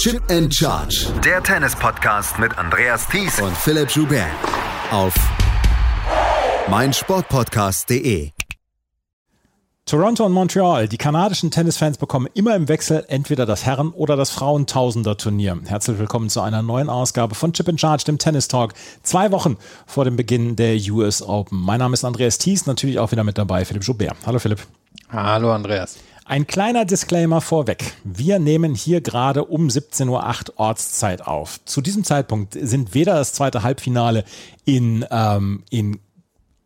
Chip and Charge. Der Tennis-Podcast mit Andreas Thies und Philipp Joubert. Auf meinsportpodcast.de. Toronto und Montreal, die kanadischen Tennisfans bekommen immer im Wechsel entweder das Herren- oder das Frauentausender-Turnier. Herzlich willkommen zu einer neuen Ausgabe von Chip and Charge, dem Tennis Talk. Zwei Wochen vor dem Beginn der US Open. Mein Name ist Andreas Thies, natürlich auch wieder mit dabei Philipp Joubert. Hallo Philipp. Hallo Andreas. Ein kleiner Disclaimer vorweg. Wir nehmen hier gerade um 17.08 Uhr Ortszeit auf. Zu diesem Zeitpunkt sind weder das zweite Halbfinale in, ähm, in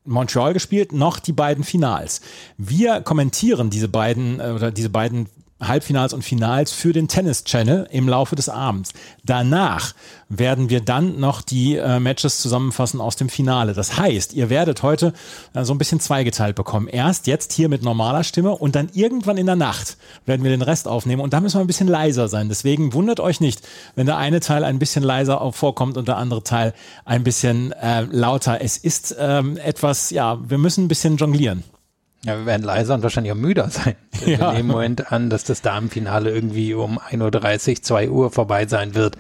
Montreal gespielt, noch die beiden Finals. Wir kommentieren diese beiden äh, oder diese beiden Halbfinals und Finals für den Tennis Channel im Laufe des Abends. Danach werden wir dann noch die äh, Matches zusammenfassen aus dem Finale. Das heißt, ihr werdet heute äh, so ein bisschen zweigeteilt bekommen. Erst jetzt hier mit normaler Stimme und dann irgendwann in der Nacht werden wir den Rest aufnehmen und da müssen wir ein bisschen leiser sein. Deswegen wundert euch nicht, wenn der eine Teil ein bisschen leiser vorkommt und der andere Teil ein bisschen äh, lauter. Es ist ähm, etwas, ja, wir müssen ein bisschen jonglieren. Ja, wir werden leiser und wahrscheinlich auch müder sein. Ja. Wir nehmen im Moment an, dass das Damenfinale irgendwie um 1.30 Uhr, 2 Uhr vorbei sein wird.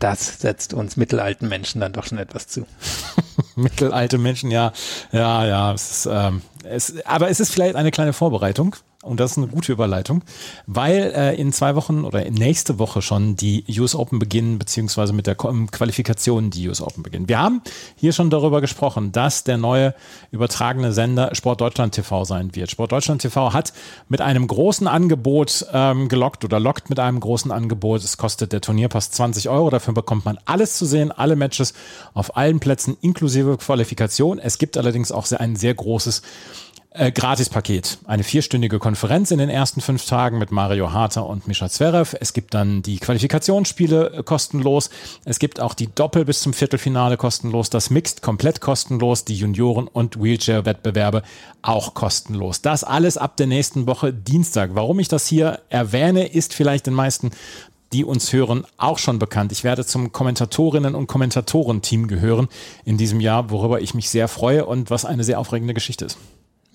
Das setzt uns mittelalten Menschen dann doch schon etwas zu. Mittelalte Menschen, ja, ja, ja. Es ist, ähm, es, aber es ist vielleicht eine kleine Vorbereitung und das ist eine gute Überleitung, weil äh, in zwei Wochen oder nächste Woche schon die US Open beginnen, beziehungsweise mit der Qualifikation die US Open beginnen. Wir haben hier schon darüber gesprochen, dass der neue übertragene Sender Sport Deutschland TV sein wird. Sport Deutschland TV hat mit einem großen Angebot ähm, gelockt oder lockt mit einem großen Angebot. Es kostet der Turnierpass 20 Euro. Dafür bekommt man alles zu sehen, alle Matches auf allen Plätzen inklusive Qualifikation. Es gibt allerdings auch ein sehr großes äh, Gratispaket. Eine vierstündige Konferenz in den ersten fünf Tagen mit Mario Harter und Mischa Zverev. Es gibt dann die Qualifikationsspiele äh, kostenlos. Es gibt auch die Doppel bis zum Viertelfinale kostenlos. Das Mixed komplett kostenlos. Die Junioren- und Wheelchair-Wettbewerbe auch kostenlos. Das alles ab der nächsten Woche Dienstag. Warum ich das hier erwähne, ist vielleicht den meisten die uns hören, auch schon bekannt. Ich werde zum Kommentatorinnen- und Kommentatorenteam gehören in diesem Jahr, worüber ich mich sehr freue und was eine sehr aufregende Geschichte ist.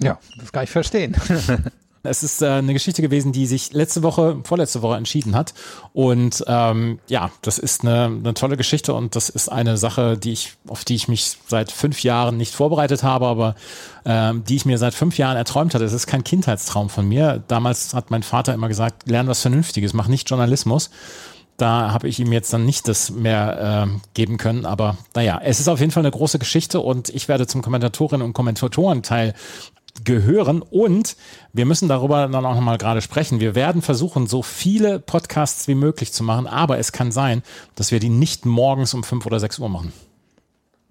Ja, das kann ich verstehen. Es ist äh, eine Geschichte gewesen, die sich letzte Woche, vorletzte Woche entschieden hat. Und ähm, ja, das ist eine, eine tolle Geschichte und das ist eine Sache, die ich, auf die ich mich seit fünf Jahren nicht vorbereitet habe, aber ähm, die ich mir seit fünf Jahren erträumt hatte. Es ist kein Kindheitstraum von mir. Damals hat mein Vater immer gesagt, lern was Vernünftiges, mach nicht Journalismus. Da habe ich ihm jetzt dann nicht das mehr äh, geben können. Aber naja, es ist auf jeden Fall eine große Geschichte und ich werde zum Kommentatorinnen und Kommentatorenteil gehören. Und wir müssen darüber dann auch nochmal gerade sprechen. Wir werden versuchen, so viele Podcasts wie möglich zu machen, aber es kann sein, dass wir die nicht morgens um fünf oder sechs Uhr machen.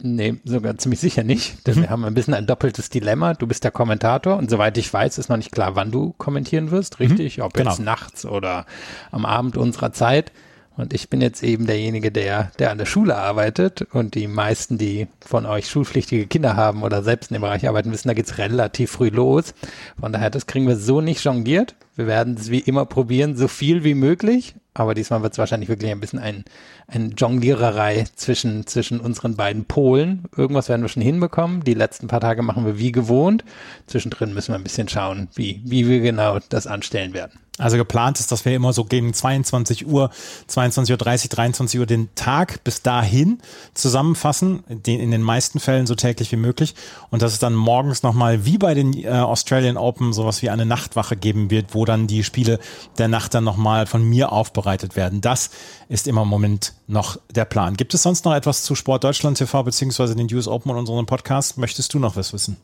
Nee, sogar ziemlich sicher nicht, denn mhm. wir haben ein bisschen ein doppeltes Dilemma. Du bist der Kommentator und soweit ich weiß, ist noch nicht klar, wann du kommentieren wirst, richtig? Mhm. Ob genau. jetzt nachts oder am Abend unserer Zeit. Und ich bin jetzt eben derjenige, der, der an der Schule arbeitet. Und die meisten, die von euch schulpflichtige Kinder haben oder selbst in dem Bereich arbeiten, wissen, da geht's relativ früh los. Von daher, das kriegen wir so nicht jongliert. Wir werden es wie immer probieren, so viel wie möglich. Aber diesmal wird es wahrscheinlich wirklich ein bisschen ein, eine Jongliererei zwischen, zwischen unseren beiden Polen. Irgendwas werden wir schon hinbekommen. Die letzten paar Tage machen wir wie gewohnt. Zwischendrin müssen wir ein bisschen schauen, wie, wie wir genau das anstellen werden. Also geplant ist, dass wir immer so gegen 22 Uhr, 22.30 Uhr, 23 Uhr den Tag bis dahin zusammenfassen, in den meisten Fällen so täglich wie möglich. Und dass es dann morgens nochmal wie bei den äh, Australian Open sowas wie eine Nachtwache geben wird, wo dann die Spiele der Nacht dann nochmal von mir aufbereitet werden. Das ist immer im Moment noch der Plan. Gibt es sonst noch etwas zu Sport Deutschland TV beziehungsweise den US Open und unseren Podcast? Möchtest du noch was wissen?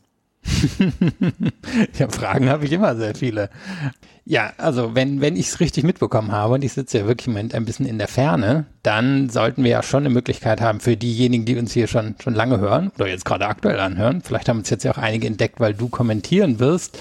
ja, Fragen habe ich immer sehr viele. Ja, also wenn, wenn ich es richtig mitbekommen habe, und ich sitze ja wirklich im Moment ein bisschen in der Ferne, dann sollten wir ja schon eine Möglichkeit haben für diejenigen, die uns hier schon, schon lange hören oder jetzt gerade aktuell anhören. Vielleicht haben uns jetzt ja auch einige entdeckt, weil du kommentieren wirst.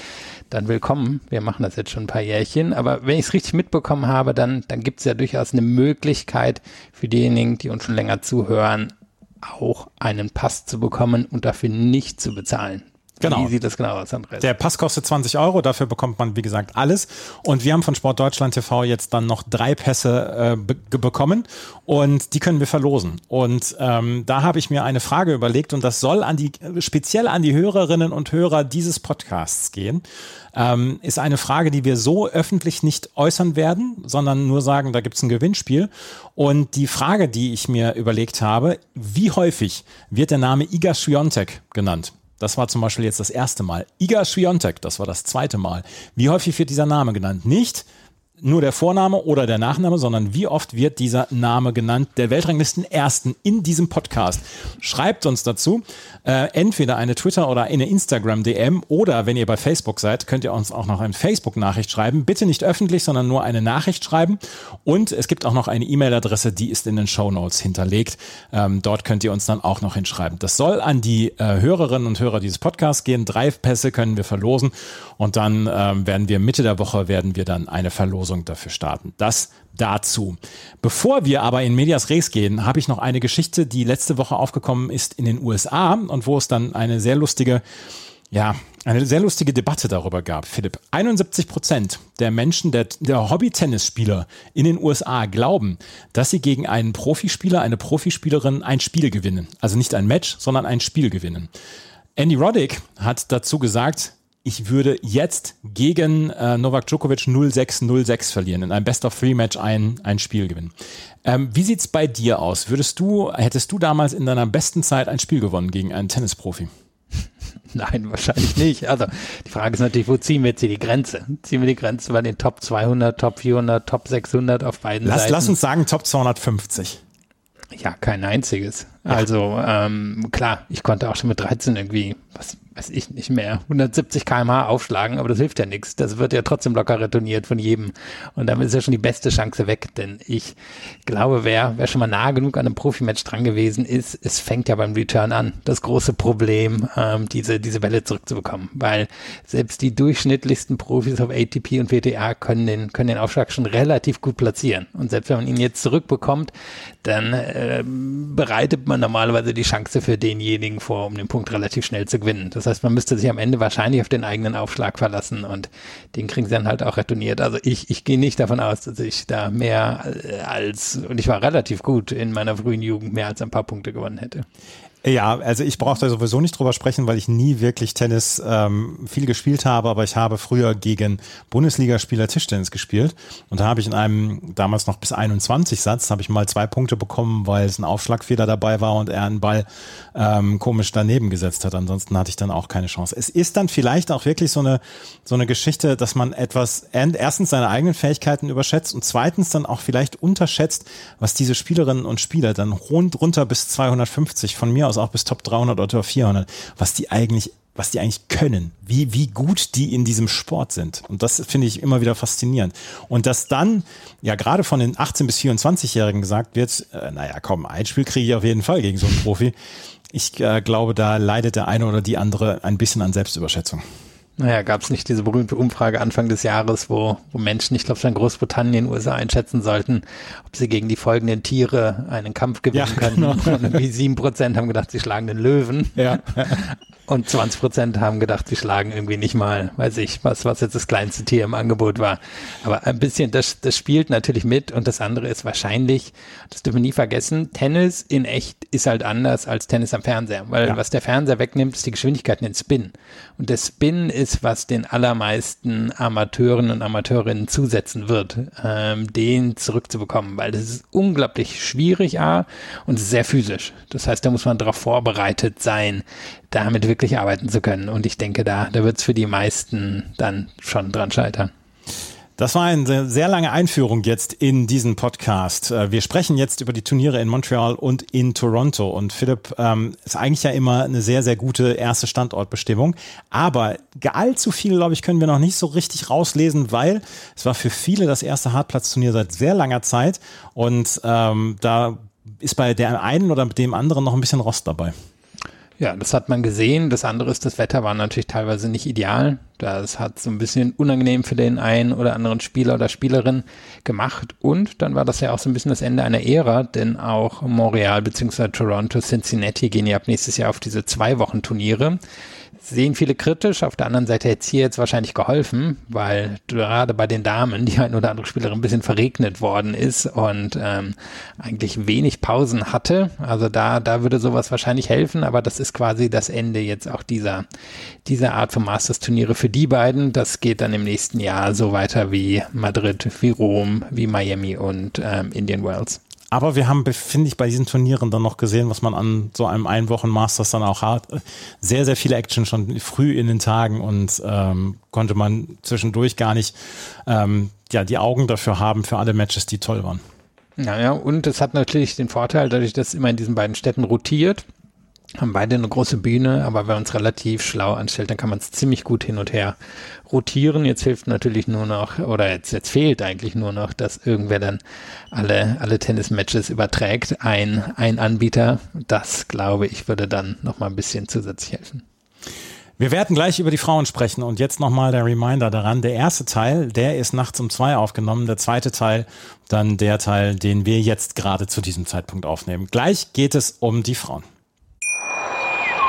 Dann willkommen. Wir machen das jetzt schon ein paar Jährchen. Aber wenn ich es richtig mitbekommen habe, dann, dann gibt es ja durchaus eine Möglichkeit für diejenigen, die uns schon länger zuhören, auch einen Pass zu bekommen und dafür nicht zu bezahlen. Genau. Wie sieht das genau aus, Andreas? Der Pass kostet 20 Euro, dafür bekommt man, wie gesagt, alles. Und wir haben von Sport Deutschland TV jetzt dann noch drei Pässe äh, be bekommen und die können wir verlosen. Und ähm, da habe ich mir eine Frage überlegt und das soll an die, speziell an die Hörerinnen und Hörer dieses Podcasts gehen. Ähm, ist eine Frage, die wir so öffentlich nicht äußern werden, sondern nur sagen, da gibt es ein Gewinnspiel. Und die Frage, die ich mir überlegt habe, wie häufig wird der Name Iga Swiatek genannt? Das war zum Beispiel jetzt das erste Mal. Iga Swiatek, das war das zweite Mal. Wie häufig wird dieser Name genannt? Nicht nur der Vorname oder der Nachname, sondern wie oft wird dieser Name genannt, der Weltranglisten Ersten in diesem Podcast. Schreibt uns dazu äh, entweder eine Twitter- oder eine Instagram-DM oder wenn ihr bei Facebook seid, könnt ihr uns auch noch eine Facebook-Nachricht schreiben. Bitte nicht öffentlich, sondern nur eine Nachricht schreiben. Und es gibt auch noch eine E-Mail-Adresse, die ist in den Show Notes hinterlegt. Ähm, dort könnt ihr uns dann auch noch hinschreiben. Das soll an die äh, Hörerinnen und Hörer dieses Podcasts gehen. Drei Pässe können wir verlosen und dann ähm, werden wir Mitte der Woche werden wir dann eine Verlosung Verlosung dafür starten. Das dazu. Bevor wir aber in Medias Res gehen, habe ich noch eine Geschichte, die letzte Woche aufgekommen ist in den USA und wo es dann eine sehr lustige ja, eine sehr lustige Debatte darüber gab, Philipp. 71 Prozent der Menschen, der, der Hobby-Tennisspieler in den USA glauben, dass sie gegen einen Profispieler, eine Profispielerin ein Spiel gewinnen. Also nicht ein Match, sondern ein Spiel gewinnen. Andy Roddick hat dazu gesagt, ich würde jetzt gegen äh, Novak Djokovic 0-6-0-6 verlieren, in einem Best-of-Three-Match ein, ein Spiel gewinnen. Ähm, wie sieht's bei dir aus? Würdest du, hättest du damals in deiner besten Zeit ein Spiel gewonnen gegen einen Tennisprofi? Nein, wahrscheinlich nicht. Also die Frage ist natürlich, wo ziehen wir jetzt hier die Grenze? Ziehen wir die Grenze bei den Top 200, Top 400, Top 600 auf beiden lass, Seiten? Lass uns sagen Top 250. Ja, kein einziges. Also ähm, klar, ich konnte auch schon mit 13 irgendwie, was weiß ich nicht mehr, 170 kmh aufschlagen, aber das hilft ja nichts. Das wird ja trotzdem locker retourniert von jedem. Und damit ist ja schon die beste Chance weg, denn ich glaube, wer, wer schon mal nah genug an einem Profimatch dran gewesen ist, es fängt ja beim Return an. Das große Problem, ähm, diese, diese Welle zurückzubekommen, weil selbst die durchschnittlichsten Profis auf ATP und WTA können den, können den Aufschlag schon relativ gut platzieren. Und selbst wenn man ihn jetzt zurückbekommt, dann äh, bereitet man normalerweise die Chance für denjenigen vor, um den Punkt relativ schnell zu gewinnen. Das heißt, man müsste sich am Ende wahrscheinlich auf den eigenen Aufschlag verlassen und den kriegen sie dann halt auch retourniert. Also ich, ich gehe nicht davon aus, dass ich da mehr als, und ich war relativ gut in meiner frühen Jugend, mehr als ein paar Punkte gewonnen hätte. Ja, also ich brauche da sowieso nicht drüber sprechen, weil ich nie wirklich Tennis ähm, viel gespielt habe, aber ich habe früher gegen Bundesligaspieler Tischtennis gespielt und da habe ich in einem damals noch bis 21 Satz habe ich mal zwei Punkte bekommen, weil es ein Aufschlagfehler dabei war und er einen Ball ähm, komisch daneben gesetzt hat. Ansonsten hatte ich dann auch keine Chance. Es ist dann vielleicht auch wirklich so eine so eine Geschichte, dass man etwas erstens seine eigenen Fähigkeiten überschätzt und zweitens dann auch vielleicht unterschätzt, was diese Spielerinnen und Spieler dann rund runter bis 250 von mir aus auch bis Top 300 oder Top 400, was die eigentlich was die eigentlich können, wie, wie gut die in diesem Sport sind. Und das finde ich immer wieder faszinierend. Und dass dann, ja, gerade von den 18- bis 24-Jährigen gesagt wird, äh, naja, komm, ein Spiel kriege ich auf jeden Fall gegen so einen Profi. Ich äh, glaube, da leidet der eine oder die andere ein bisschen an Selbstüberschätzung. Naja, gab es nicht diese berühmte Umfrage Anfang des Jahres, wo, wo Menschen, ich glaube, in Großbritannien, USA einschätzen sollten, ob sie gegen die folgenden Tiere einen Kampf gewinnen ja, können. Genau. Und irgendwie sieben Prozent haben gedacht, sie schlagen den Löwen. Ja. Und 20 Prozent haben gedacht, sie schlagen irgendwie nicht mal, weiß ich, was, was jetzt das kleinste Tier im Angebot war. Aber ein bisschen, das, das spielt natürlich mit. Und das andere ist wahrscheinlich, das dürfen wir nie vergessen, Tennis in echt ist halt anders als Tennis am Fernseher. Weil ja. was der Fernseher wegnimmt, ist die Geschwindigkeit in den Spin. Und der Spin ist, was den allermeisten Amateuren und Amateurinnen zusetzen wird, ähm, den zurückzubekommen. Weil das ist unglaublich schwierig, A, und sehr physisch. Das heißt, da muss man darauf vorbereitet sein, damit wirklich arbeiten zu können. Und ich denke, da, da wird es für die meisten dann schon dran scheitern. Das war eine sehr lange Einführung jetzt in diesen Podcast. Äh, wir sprechen jetzt über die Turniere in Montreal und in Toronto. Und Philipp, ähm, ist eigentlich ja immer eine sehr, sehr gute erste Standortbestimmung. Aber allzu viel, glaube ich, können wir noch nicht so richtig rauslesen, weil es war für viele das erste Hartplatzturnier seit sehr langer Zeit. Und ähm, da ist bei der einen oder dem anderen noch ein bisschen Rost dabei. Ja, das hat man gesehen. Das andere ist, das Wetter war natürlich teilweise nicht ideal. Das hat so ein bisschen unangenehm für den einen oder anderen Spieler oder Spielerin gemacht. Und dann war das ja auch so ein bisschen das Ende einer Ära, denn auch Montreal bzw. Toronto, Cincinnati gehen ja ab nächstes Jahr auf diese zwei Wochen Turniere. Sehen viele kritisch. Auf der anderen Seite hätte es hier jetzt wahrscheinlich geholfen, weil gerade bei den Damen die ein oder andere Spielerin ein bisschen verregnet worden ist und ähm, eigentlich wenig Pausen hatte. Also da, da würde sowas wahrscheinlich helfen, aber das ist quasi das Ende jetzt auch dieser, dieser Art von Masters-Turniere für die beiden. Das geht dann im nächsten Jahr so weiter wie Madrid, wie Rom, wie Miami und ähm, Indian Wells. Aber wir haben, finde ich, bei diesen Turnieren dann noch gesehen, was man an so einem Einwochen-Masters dann auch hat. Sehr, sehr viele Action schon früh in den Tagen und ähm, konnte man zwischendurch gar nicht ähm, ja, die Augen dafür haben für alle Matches, die toll waren. Naja, und es hat natürlich den Vorteil, dadurch, dass es immer in diesen beiden Städten rotiert, haben beide eine große Bühne, aber wenn man es relativ schlau anstellt, dann kann man es ziemlich gut hin und her rotieren. Jetzt hilft natürlich nur noch, oder jetzt, jetzt fehlt eigentlich nur noch, dass irgendwer dann alle, alle Tennis-Matches überträgt. Ein, ein Anbieter, das glaube ich, würde dann nochmal ein bisschen zusätzlich helfen. Wir werden gleich über die Frauen sprechen und jetzt nochmal der Reminder daran. Der erste Teil, der ist nachts um zwei aufgenommen. Der zweite Teil, dann der Teil, den wir jetzt gerade zu diesem Zeitpunkt aufnehmen. Gleich geht es um die Frauen.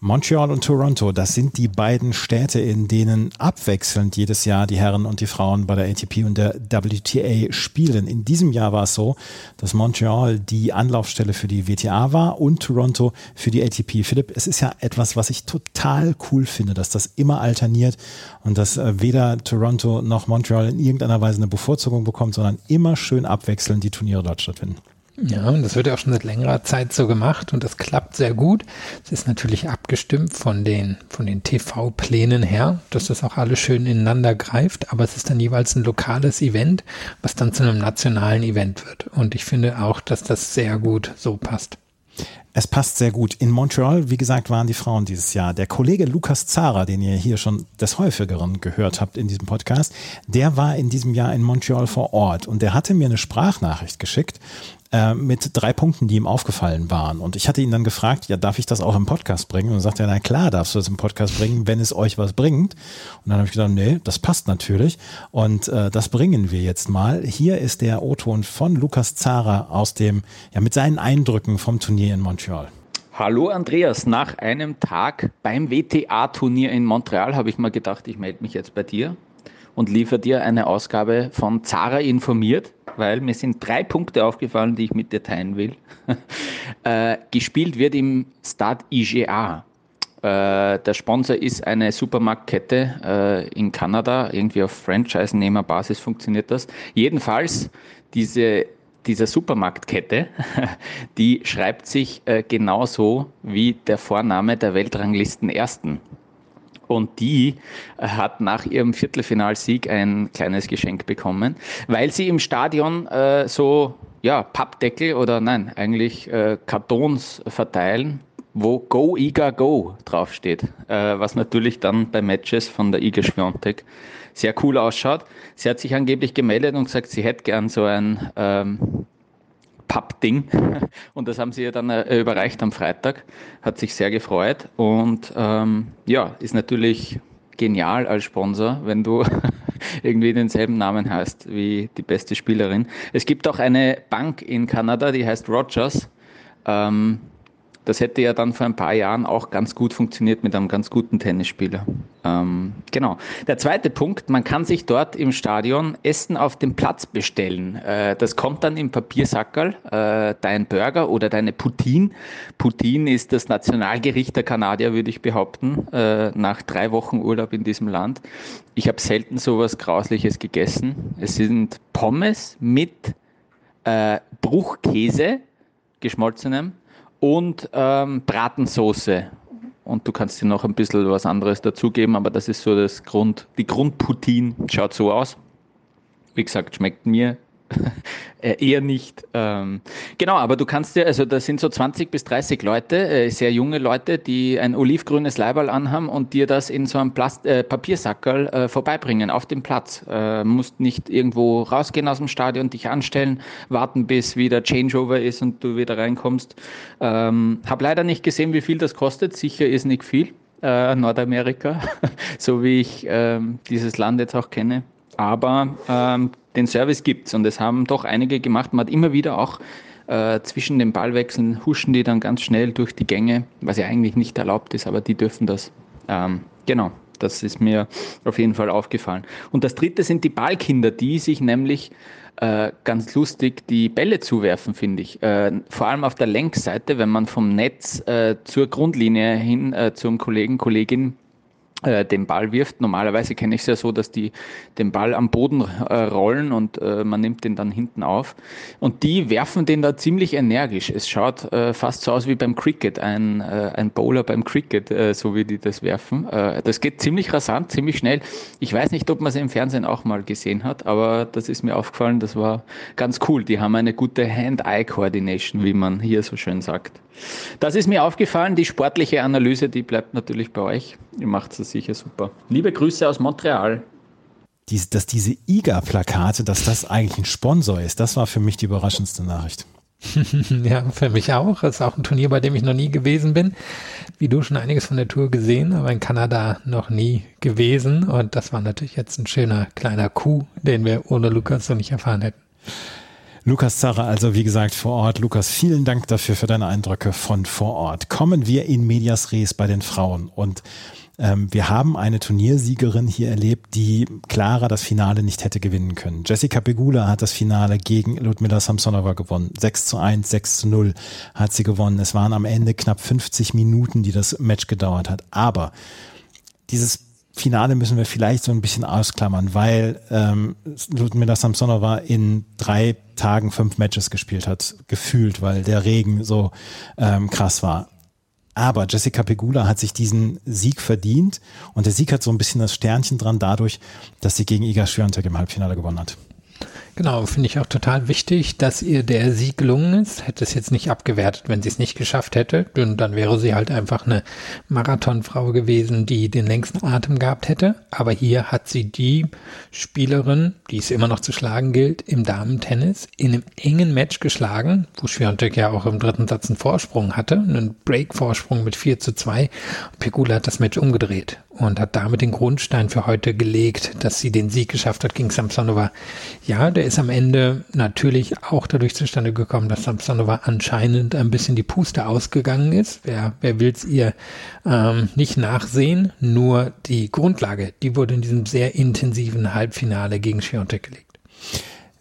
Montreal und Toronto, das sind die beiden Städte, in denen abwechselnd jedes Jahr die Herren und die Frauen bei der ATP und der WTA spielen. In diesem Jahr war es so, dass Montreal die Anlaufstelle für die WTA war und Toronto für die ATP. Philipp, es ist ja etwas, was ich total cool finde, dass das immer alterniert und dass äh, weder Toronto noch Montreal in irgendeiner Weise eine Bevorzugung bekommt, sondern immer schön abwechselnd die Turniere dort stattfinden. Ja, und das wird ja auch schon seit längerer Zeit so gemacht und das klappt sehr gut. Es ist natürlich abgestimmt von den, von den TV-Plänen her, dass das auch alles schön ineinander greift, aber es ist dann jeweils ein lokales Event, was dann zu einem nationalen Event wird. Und ich finde auch, dass das sehr gut so passt. Es passt sehr gut. In Montreal, wie gesagt, waren die Frauen dieses Jahr. Der Kollege Lukas Zara, den ihr hier schon des häufigeren gehört habt in diesem Podcast, der war in diesem Jahr in Montreal vor Ort und der hatte mir eine Sprachnachricht geschickt äh, mit drei Punkten, die ihm aufgefallen waren. Und ich hatte ihn dann gefragt, ja, darf ich das auch im Podcast bringen? Und sagte er, na klar, darfst du das im Podcast bringen, wenn es euch was bringt. Und dann habe ich gedacht, nee, das passt natürlich. Und äh, das bringen wir jetzt mal. Hier ist der O-Ton von Lukas Zara aus dem, ja, mit seinen Eindrücken vom Turnier in Montreal. Hallo Andreas, nach einem Tag beim WTA-Turnier in Montreal habe ich mir gedacht, ich melde mich jetzt bei dir und liefere dir eine Ausgabe von Zara informiert weil mir sind drei Punkte aufgefallen, die ich mit dir teilen will. äh, gespielt wird im Stade IGA. Äh, der Sponsor ist eine Supermarktkette äh, in Kanada, irgendwie auf Franchise-Nehmerbasis funktioniert das. Jedenfalls, diese, diese Supermarktkette, die schreibt sich äh, genauso wie der Vorname der Weltranglisten Ersten. Und die äh, hat nach ihrem Viertelfinalsieg ein kleines Geschenk bekommen, weil sie im Stadion äh, so ja, Pappdeckel oder nein, eigentlich äh, Kartons verteilen, wo Go Iga Go draufsteht, äh, was natürlich dann bei Matches von der Iga Schwiontek sehr cool ausschaut. Sie hat sich angeblich gemeldet und gesagt, sie hätte gern so ein ähm, Pappding. Und das haben sie ihr dann äh, überreicht am Freitag. Hat sich sehr gefreut. Und ähm, ja, ist natürlich genial als Sponsor, wenn du irgendwie denselben Namen hast wie die beste Spielerin. Es gibt auch eine Bank in Kanada, die heißt Rogers. Ähm, das hätte ja dann vor ein paar Jahren auch ganz gut funktioniert mit einem ganz guten Tennisspieler. Ähm, genau. Der zweite Punkt, man kann sich dort im Stadion Essen auf dem Platz bestellen. Äh, das kommt dann im Papiersackerl, äh, dein Burger oder deine Poutine. Poutine ist das Nationalgericht der Kanadier, würde ich behaupten, äh, nach drei Wochen Urlaub in diesem Land. Ich habe selten so was Grausliches gegessen. Es sind Pommes mit äh, Bruchkäse, geschmolzenem, und ähm, Bratensoße. Und du kannst dir noch ein bisschen was anderes dazugeben, aber das ist so das Grund, die Grundpoutine schaut so aus. Wie gesagt, schmeckt mir eher nicht. Ähm, genau, aber du kannst ja, also da sind so 20 bis 30 Leute, äh, sehr junge Leute, die ein olivgrünes Leiberl anhaben und dir das in so einem Plast äh, Papiersackerl äh, vorbeibringen auf dem Platz. Äh, musst nicht irgendwo rausgehen aus dem Stadion, dich anstellen, warten bis wieder Changeover ist und du wieder reinkommst. Ähm, hab leider nicht gesehen, wie viel das kostet. Sicher ist nicht viel. Äh, Nordamerika, so wie ich ähm, dieses Land jetzt auch kenne. Aber ähm, den Service gibt es und es haben doch einige gemacht. Man hat immer wieder auch äh, zwischen den Ballwechseln huschen die dann ganz schnell durch die Gänge, was ja eigentlich nicht erlaubt ist, aber die dürfen das. Ähm, genau, das ist mir auf jeden Fall aufgefallen. Und das dritte sind die Ballkinder, die sich nämlich äh, ganz lustig die Bälle zuwerfen, finde ich. Äh, vor allem auf der Längsseite, wenn man vom Netz äh, zur Grundlinie hin äh, zum Kollegen, Kollegin den Ball wirft. Normalerweise kenne ich es ja so, dass die den Ball am Boden äh, rollen und äh, man nimmt den dann hinten auf. Und die werfen den da ziemlich energisch. Es schaut äh, fast so aus wie beim Cricket, ein, äh, ein Bowler beim Cricket, äh, so wie die das werfen. das geht ziemlich rasant, ziemlich schnell. Ich weiß nicht, ob man es im Fernsehen auch mal gesehen hat, aber das ist mir aufgefallen, das war ganz cool. Die haben eine gute Hand-Eye-Coordination, wie man hier so schön sagt. Das ist mir aufgefallen. Die sportliche Analyse, die bleibt natürlich bei euch. Ihr macht es sicher super. Liebe Grüße aus Montreal. Dies, dass diese IGA-Plakate, dass das eigentlich ein Sponsor ist, das war für mich die überraschendste Nachricht. ja, für mich auch. Das ist auch ein Turnier, bei dem ich noch nie gewesen bin. Wie du schon einiges von der Tour gesehen, aber in Kanada noch nie gewesen. Und das war natürlich jetzt ein schöner kleiner Coup, den wir ohne Lukas so nicht erfahren hätten. Lukas Zarra, also wie gesagt vor Ort. Lukas, vielen Dank dafür für deine Eindrücke von vor Ort. Kommen wir in Medias Res bei den Frauen und ähm, wir haben eine Turniersiegerin hier erlebt, die klarer das Finale nicht hätte gewinnen können. Jessica Pegula hat das Finale gegen Ludmila Samsonova gewonnen. 6 zu 1, 6 zu 0 hat sie gewonnen. Es waren am Ende knapp 50 Minuten, die das Match gedauert hat. Aber dieses Finale müssen wir vielleicht so ein bisschen ausklammern, weil ähm, Ludmila Samsonova in drei Tagen fünf Matches gespielt hat, gefühlt, weil der Regen so ähm, krass war. Aber Jessica Pegula hat sich diesen Sieg verdient und der Sieg hat so ein bisschen das Sternchen dran dadurch, dass sie gegen Iga Swiatek im Halbfinale gewonnen hat. Genau, finde ich auch total wichtig, dass ihr der Sieg gelungen ist. Hätte es jetzt nicht abgewertet, wenn sie es nicht geschafft hätte. Und dann wäre sie halt einfach eine Marathonfrau gewesen, die den längsten Atem gehabt hätte. Aber hier hat sie die Spielerin, die es immer noch zu schlagen gilt, im Damentennis in einem engen Match geschlagen, wo Schwiontek ja auch im dritten Satz einen Vorsprung hatte, einen Break-Vorsprung mit 4 zu 2. Pegula hat das Match umgedreht und hat damit den Grundstein für heute gelegt, dass sie den Sieg geschafft hat gegen Samsonova. Ja, der ist am Ende natürlich auch dadurch zustande gekommen, dass Samsonova anscheinend ein bisschen die Puste ausgegangen ist. Wer, wer will es ihr ähm, nicht nachsehen? Nur die Grundlage, die wurde in diesem sehr intensiven Halbfinale gegen Schiontek gelegt.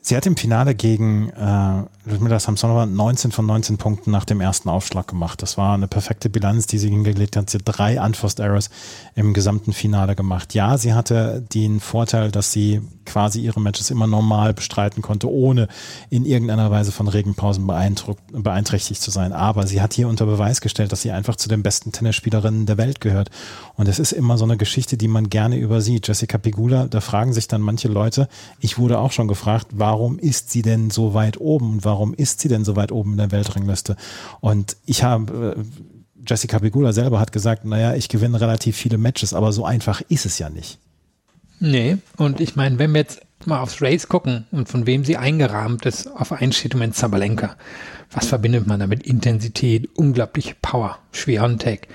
Sie hat im Finale gegen äh, Ludmila Samsonova 19 von 19 Punkten nach dem ersten Aufschlag gemacht. Das war eine perfekte Bilanz, die sie hingelegt hat. Sie hat drei Unforced Errors im gesamten Finale gemacht. Ja, sie hatte den Vorteil, dass sie quasi ihre Matches immer normal bestreiten konnte, ohne in irgendeiner Weise von Regenpausen beeinträchtigt zu sein. Aber sie hat hier unter Beweis gestellt, dass sie einfach zu den besten Tennisspielerinnen der Welt gehört. Und es ist immer so eine Geschichte, die man gerne übersieht. Jessica Pigula, da fragen sich dann manche Leute, ich wurde auch schon gefragt, warum ist sie denn so weit oben und warum warum ist sie denn so weit oben in der Weltrangliste? Und ich habe, äh, Jessica Pegula selber hat gesagt, naja, ich gewinne relativ viele Matches, aber so einfach ist es ja nicht. Nee, und ich meine, wenn wir jetzt mal aufs Race gucken und von wem sie eingerahmt ist, auf einen steht im Moment Zabalenka. Was verbindet man damit? Intensität, unglaubliche Power, Schwiontek,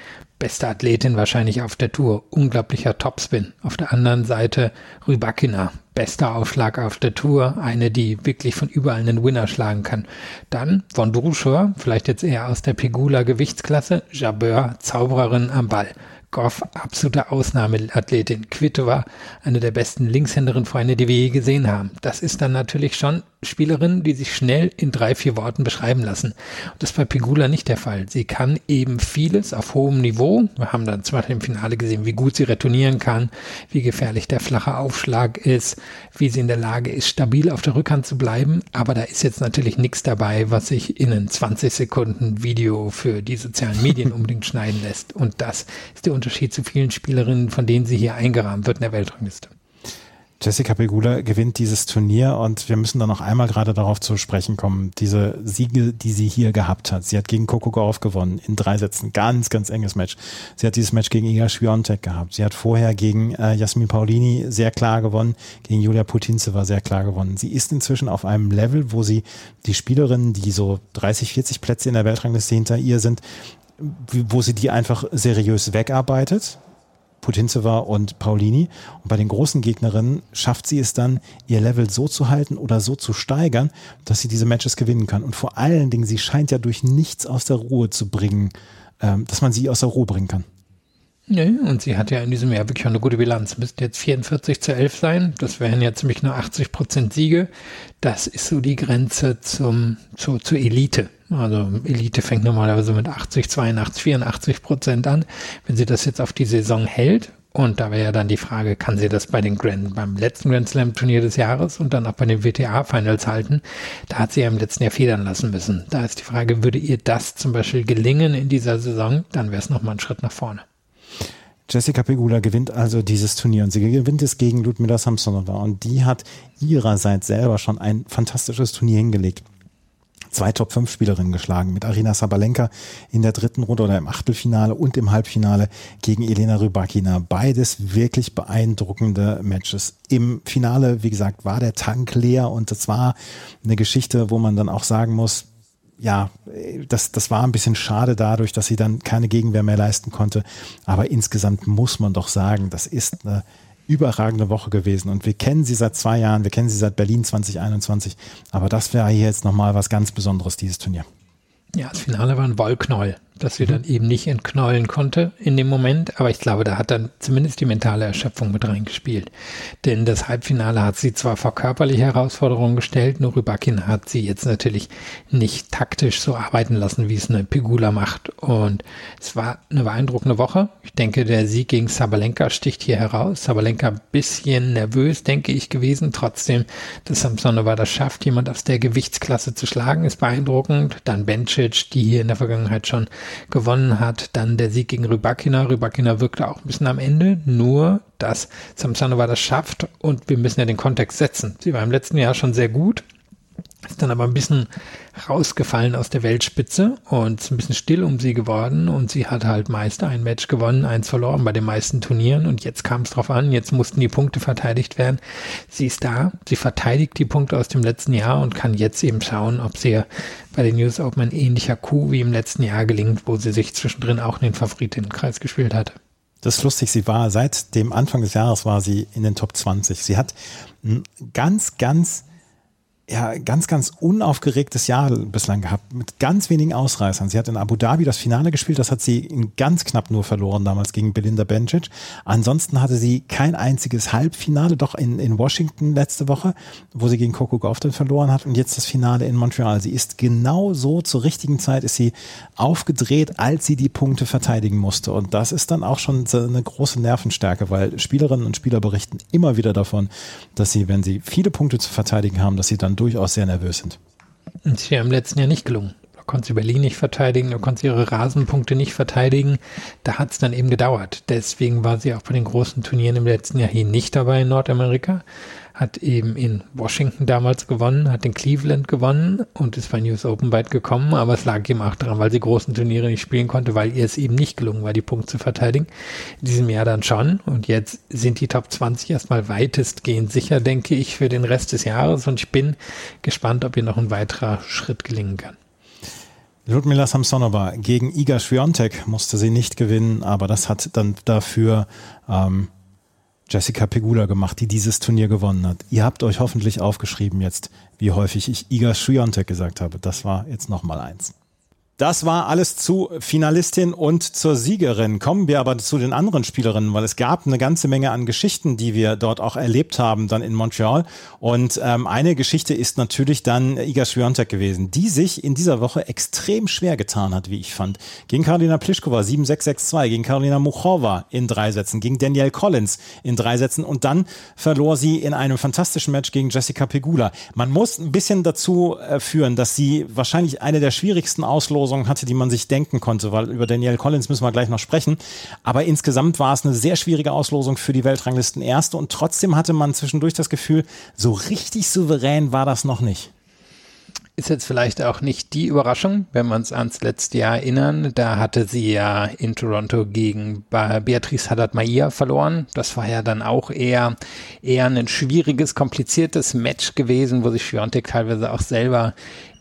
beste Athletin wahrscheinlich auf der Tour, unglaublicher Topspin. Auf der anderen Seite Rybakina, bester Aufschlag auf der Tour, eine, die wirklich von überall einen Winner schlagen kann. Dann Von Druscher, vielleicht jetzt eher aus der Pegula Gewichtsklasse, Jabeur, Zaubererin am Ball. Goff, absolute Ausnahmeathletin. Kvitova, eine der besten Linkshänderinnen Freunde, die wir je gesehen haben. Das ist dann natürlich schon Spielerin, die sich schnell in drei, vier Worten beschreiben lassen. Und das ist bei Pegula nicht der Fall. Sie kann eben vieles auf hohem Niveau. Wir haben dann zum Beispiel im Finale gesehen, wie gut sie retournieren kann, wie gefährlich der flache Aufschlag ist, wie sie in der Lage ist, stabil auf der Rückhand zu bleiben. Aber da ist jetzt natürlich nichts dabei, was sich in ein 20 Sekunden Video für die sozialen Medien unbedingt schneiden lässt. Und das ist der Unterschied zu vielen Spielerinnen, von denen sie hier eingerahmt wird in der Weltrangliste. Jessica Pegula gewinnt dieses Turnier und wir müssen dann noch einmal gerade darauf zu sprechen kommen. Diese Siege, die sie hier gehabt hat. Sie hat gegen Coco Gauff gewonnen in drei Sätzen. Ganz, ganz enges Match. Sie hat dieses Match gegen Iga Swiatek gehabt. Sie hat vorher gegen äh, Jasmin Paulini sehr klar gewonnen. Gegen Julia Putintseva sehr klar gewonnen. Sie ist inzwischen auf einem Level, wo sie die Spielerinnen, die so 30, 40 Plätze in der Weltrangliste hinter ihr sind, wo sie die einfach seriös wegarbeitet Putintseva und Paulini. Und bei den großen Gegnerinnen schafft sie es dann, ihr Level so zu halten oder so zu steigern, dass sie diese Matches gewinnen kann. Und vor allen Dingen, sie scheint ja durch nichts aus der Ruhe zu bringen, ähm, dass man sie aus der Ruhe bringen kann. Ja, und sie hat ja in diesem Jahr wirklich eine gute Bilanz. Müssten jetzt 44 zu 11 sein. Das wären ja ziemlich nur 80 Prozent Siege. Das ist so die Grenze zum, zu, zur Elite. Also Elite fängt normalerweise mit 80, 82, 84 Prozent an. Wenn sie das jetzt auf die Saison hält, und da wäre ja dann die Frage, kann sie das bei den Grand, beim letzten Grand Slam Turnier des Jahres und dann auch bei den WTA Finals halten? Da hat sie ja im letzten Jahr federn lassen müssen. Da ist die Frage, würde ihr das zum Beispiel gelingen in dieser Saison? Dann wäre es nochmal ein Schritt nach vorne. Jessica Pegula gewinnt also dieses Turnier und sie gewinnt es gegen Ludmila Samsonova und die hat ihrerseits selber schon ein fantastisches Turnier hingelegt zwei Top-5-Spielerinnen geschlagen, mit Arina Sabalenka in der dritten Runde oder im Achtelfinale und im Halbfinale gegen Elena Rybakina. Beides wirklich beeindruckende Matches. Im Finale, wie gesagt, war der Tank leer und das war eine Geschichte, wo man dann auch sagen muss, ja, das, das war ein bisschen schade dadurch, dass sie dann keine Gegenwehr mehr leisten konnte. Aber insgesamt muss man doch sagen, das ist eine überragende Woche gewesen. Und wir kennen sie seit zwei Jahren, wir kennen sie seit Berlin 2021. Aber das wäre hier jetzt nochmal was ganz Besonderes, dieses Turnier. Ja, das Finale war ein Wollknoll dass sie dann eben nicht entknollen konnte in dem Moment. Aber ich glaube, da hat dann zumindest die mentale Erschöpfung mit reingespielt. Denn das Halbfinale hat sie zwar vor körperliche Herausforderungen gestellt, nur Rybakin hat sie jetzt natürlich nicht taktisch so arbeiten lassen, wie es eine Pegula macht. Und es war eine beeindruckende Woche. Ich denke, der Sieg gegen Sabalenka sticht hier heraus. Sabalenka ein bisschen nervös, denke ich, gewesen. Trotzdem, dass Samsonova das schafft, jemand aus der Gewichtsklasse zu schlagen, ist beeindruckend. Dann Bencic, die hier in der Vergangenheit schon gewonnen hat. Dann der Sieg gegen Rybakina. Rybakina wirkte auch ein bisschen am Ende, nur dass Samsonova das schafft und wir müssen ja den Kontext setzen. Sie war im letzten Jahr schon sehr gut, ist dann aber ein bisschen rausgefallen aus der Weltspitze und ist ein bisschen still um sie geworden und sie hat halt meist ein Match gewonnen, eins verloren bei den meisten Turnieren und jetzt kam es drauf an, jetzt mussten die Punkte verteidigt werden. Sie ist da, sie verteidigt die Punkte aus dem letzten Jahr und kann jetzt eben schauen, ob sie bei den News Open ein ähnlicher Coup wie im letzten Jahr gelingt, wo sie sich zwischendrin auch in den Favoritenkreis gespielt hatte. Das ist lustig, sie war seit dem Anfang des Jahres war sie in den Top 20. Sie hat ganz, ganz ja, ganz, ganz unaufgeregtes Jahr bislang gehabt, mit ganz wenigen Ausreißern. Sie hat in Abu Dhabi das Finale gespielt, das hat sie in ganz knapp nur verloren damals gegen Belinda Bencic. Ansonsten hatte sie kein einziges Halbfinale, doch in, in Washington letzte Woche, wo sie gegen Coco Gauff dann verloren hat und jetzt das Finale in Montreal. Sie ist genau so zur richtigen Zeit ist sie aufgedreht, als sie die Punkte verteidigen musste. Und das ist dann auch schon eine große Nervenstärke, weil Spielerinnen und Spieler berichten immer wieder davon, dass sie, wenn sie viele Punkte zu verteidigen haben, dass sie dann durchaus sehr nervös sind. Das ist ja im letzten Jahr nicht gelungen. Da konnte sie Berlin nicht verteidigen, da konnte sie ihre Rasenpunkte nicht verteidigen. Da hat es dann eben gedauert. Deswegen war sie auch bei den großen Turnieren im letzten Jahr hier nicht dabei in Nordamerika hat eben in Washington damals gewonnen, hat in Cleveland gewonnen und ist bei News Open weit gekommen, aber es lag eben auch daran, weil sie großen Turniere nicht spielen konnte, weil ihr es eben nicht gelungen war, die Punkte zu verteidigen. In diesem Jahr dann schon und jetzt sind die Top 20 erstmal weitestgehend sicher, denke ich, für den Rest des Jahres und ich bin gespannt, ob ihr noch ein weiterer Schritt gelingen kann. Ludmila Samsonova gegen Iga Swiatek musste sie nicht gewinnen, aber das hat dann dafür ähm, Jessica Pegula gemacht, die dieses Turnier gewonnen hat. Ihr habt euch hoffentlich aufgeschrieben jetzt, wie häufig ich Iga Swiatek gesagt habe. Das war jetzt nochmal eins. Das war alles zu Finalistin und zur Siegerin. Kommen wir aber zu den anderen Spielerinnen, weil es gab eine ganze Menge an Geschichten, die wir dort auch erlebt haben, dann in Montreal. Und ähm, eine Geschichte ist natürlich dann Iga Swiatek gewesen, die sich in dieser Woche extrem schwer getan hat, wie ich fand. Gegen Karolina Pliskova 7-6-6-2, gegen Karolina Muchova in drei Sätzen, gegen Danielle Collins in drei Sätzen und dann verlor sie in einem fantastischen Match gegen Jessica Pegula. Man muss ein bisschen dazu äh, führen, dass sie wahrscheinlich eine der schwierigsten Auslosungen Auslosung hatte, die man sich denken konnte, weil über Danielle Collins müssen wir gleich noch sprechen. Aber insgesamt war es eine sehr schwierige Auslosung für die Weltranglisten Erste und trotzdem hatte man zwischendurch das Gefühl, so richtig souverän war das noch nicht. Ist jetzt vielleicht auch nicht die Überraschung, wenn wir uns ans letzte Jahr erinnern. Da hatte sie ja in Toronto gegen Beatrice Haddad-Maia verloren. Das war ja dann auch eher, eher ein schwieriges, kompliziertes Match gewesen, wo sich Schwiontek teilweise auch selber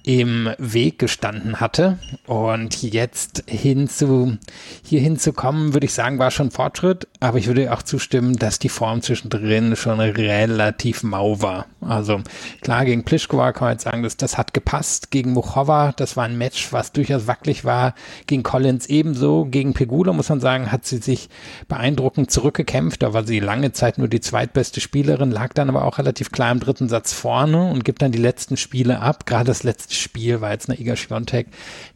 im Weg gestanden hatte. Und jetzt hinzu, hier hinzukommen, würde ich sagen, war schon Fortschritt. Aber ich würde auch zustimmen, dass die Form zwischendrin schon relativ mau war. Also klar, gegen Pliskova kann man jetzt sagen, dass das hat gepasst. Gegen Muchova, das war ein Match, was durchaus wackelig war. Gegen Collins ebenso. Gegen Pegula, muss man sagen, hat sie sich beeindruckend zurückgekämpft. Da war sie lange Zeit nur die zweitbeste Spielerin, lag dann aber auch relativ klar im dritten Satz vorne und gibt dann die letzten Spiele ab. Gerade das letzte Spiel war jetzt eine Iga Świątek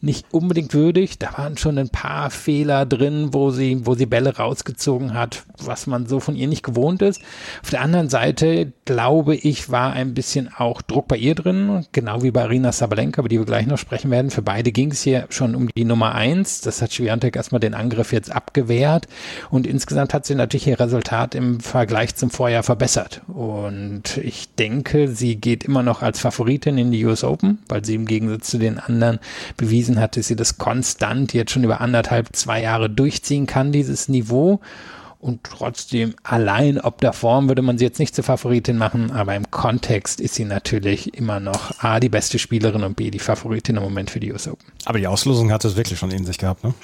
nicht unbedingt würdig. Da waren schon ein paar Fehler drin, wo sie, wo sie Bälle rausgezogen hat, was man so von ihr nicht gewohnt ist. Auf der anderen Seite, glaube ich, war ein bisschen auch Druck bei ihr drin, genau wie bei Arina Sabalenka, über die wir gleich noch sprechen werden. Für beide ging es hier schon um die Nummer eins. Das hat Świątek erstmal den Angriff jetzt abgewehrt und insgesamt hat sie natürlich ihr Resultat im Vergleich zum Vorjahr verbessert. Und ich denke, sie geht immer noch als Favoritin in die US Open, weil sie im Gegensatz zu den anderen bewiesen hat, dass sie das konstant jetzt schon über anderthalb, zwei Jahre durchziehen kann, dieses Niveau. Und trotzdem, allein ob der Form würde man sie jetzt nicht zur Favoritin machen, aber im Kontext ist sie natürlich immer noch A, die beste Spielerin und B, die Favoritin im Moment für die US Open. Aber die Auslosung hat es wirklich schon in sich gehabt, ne?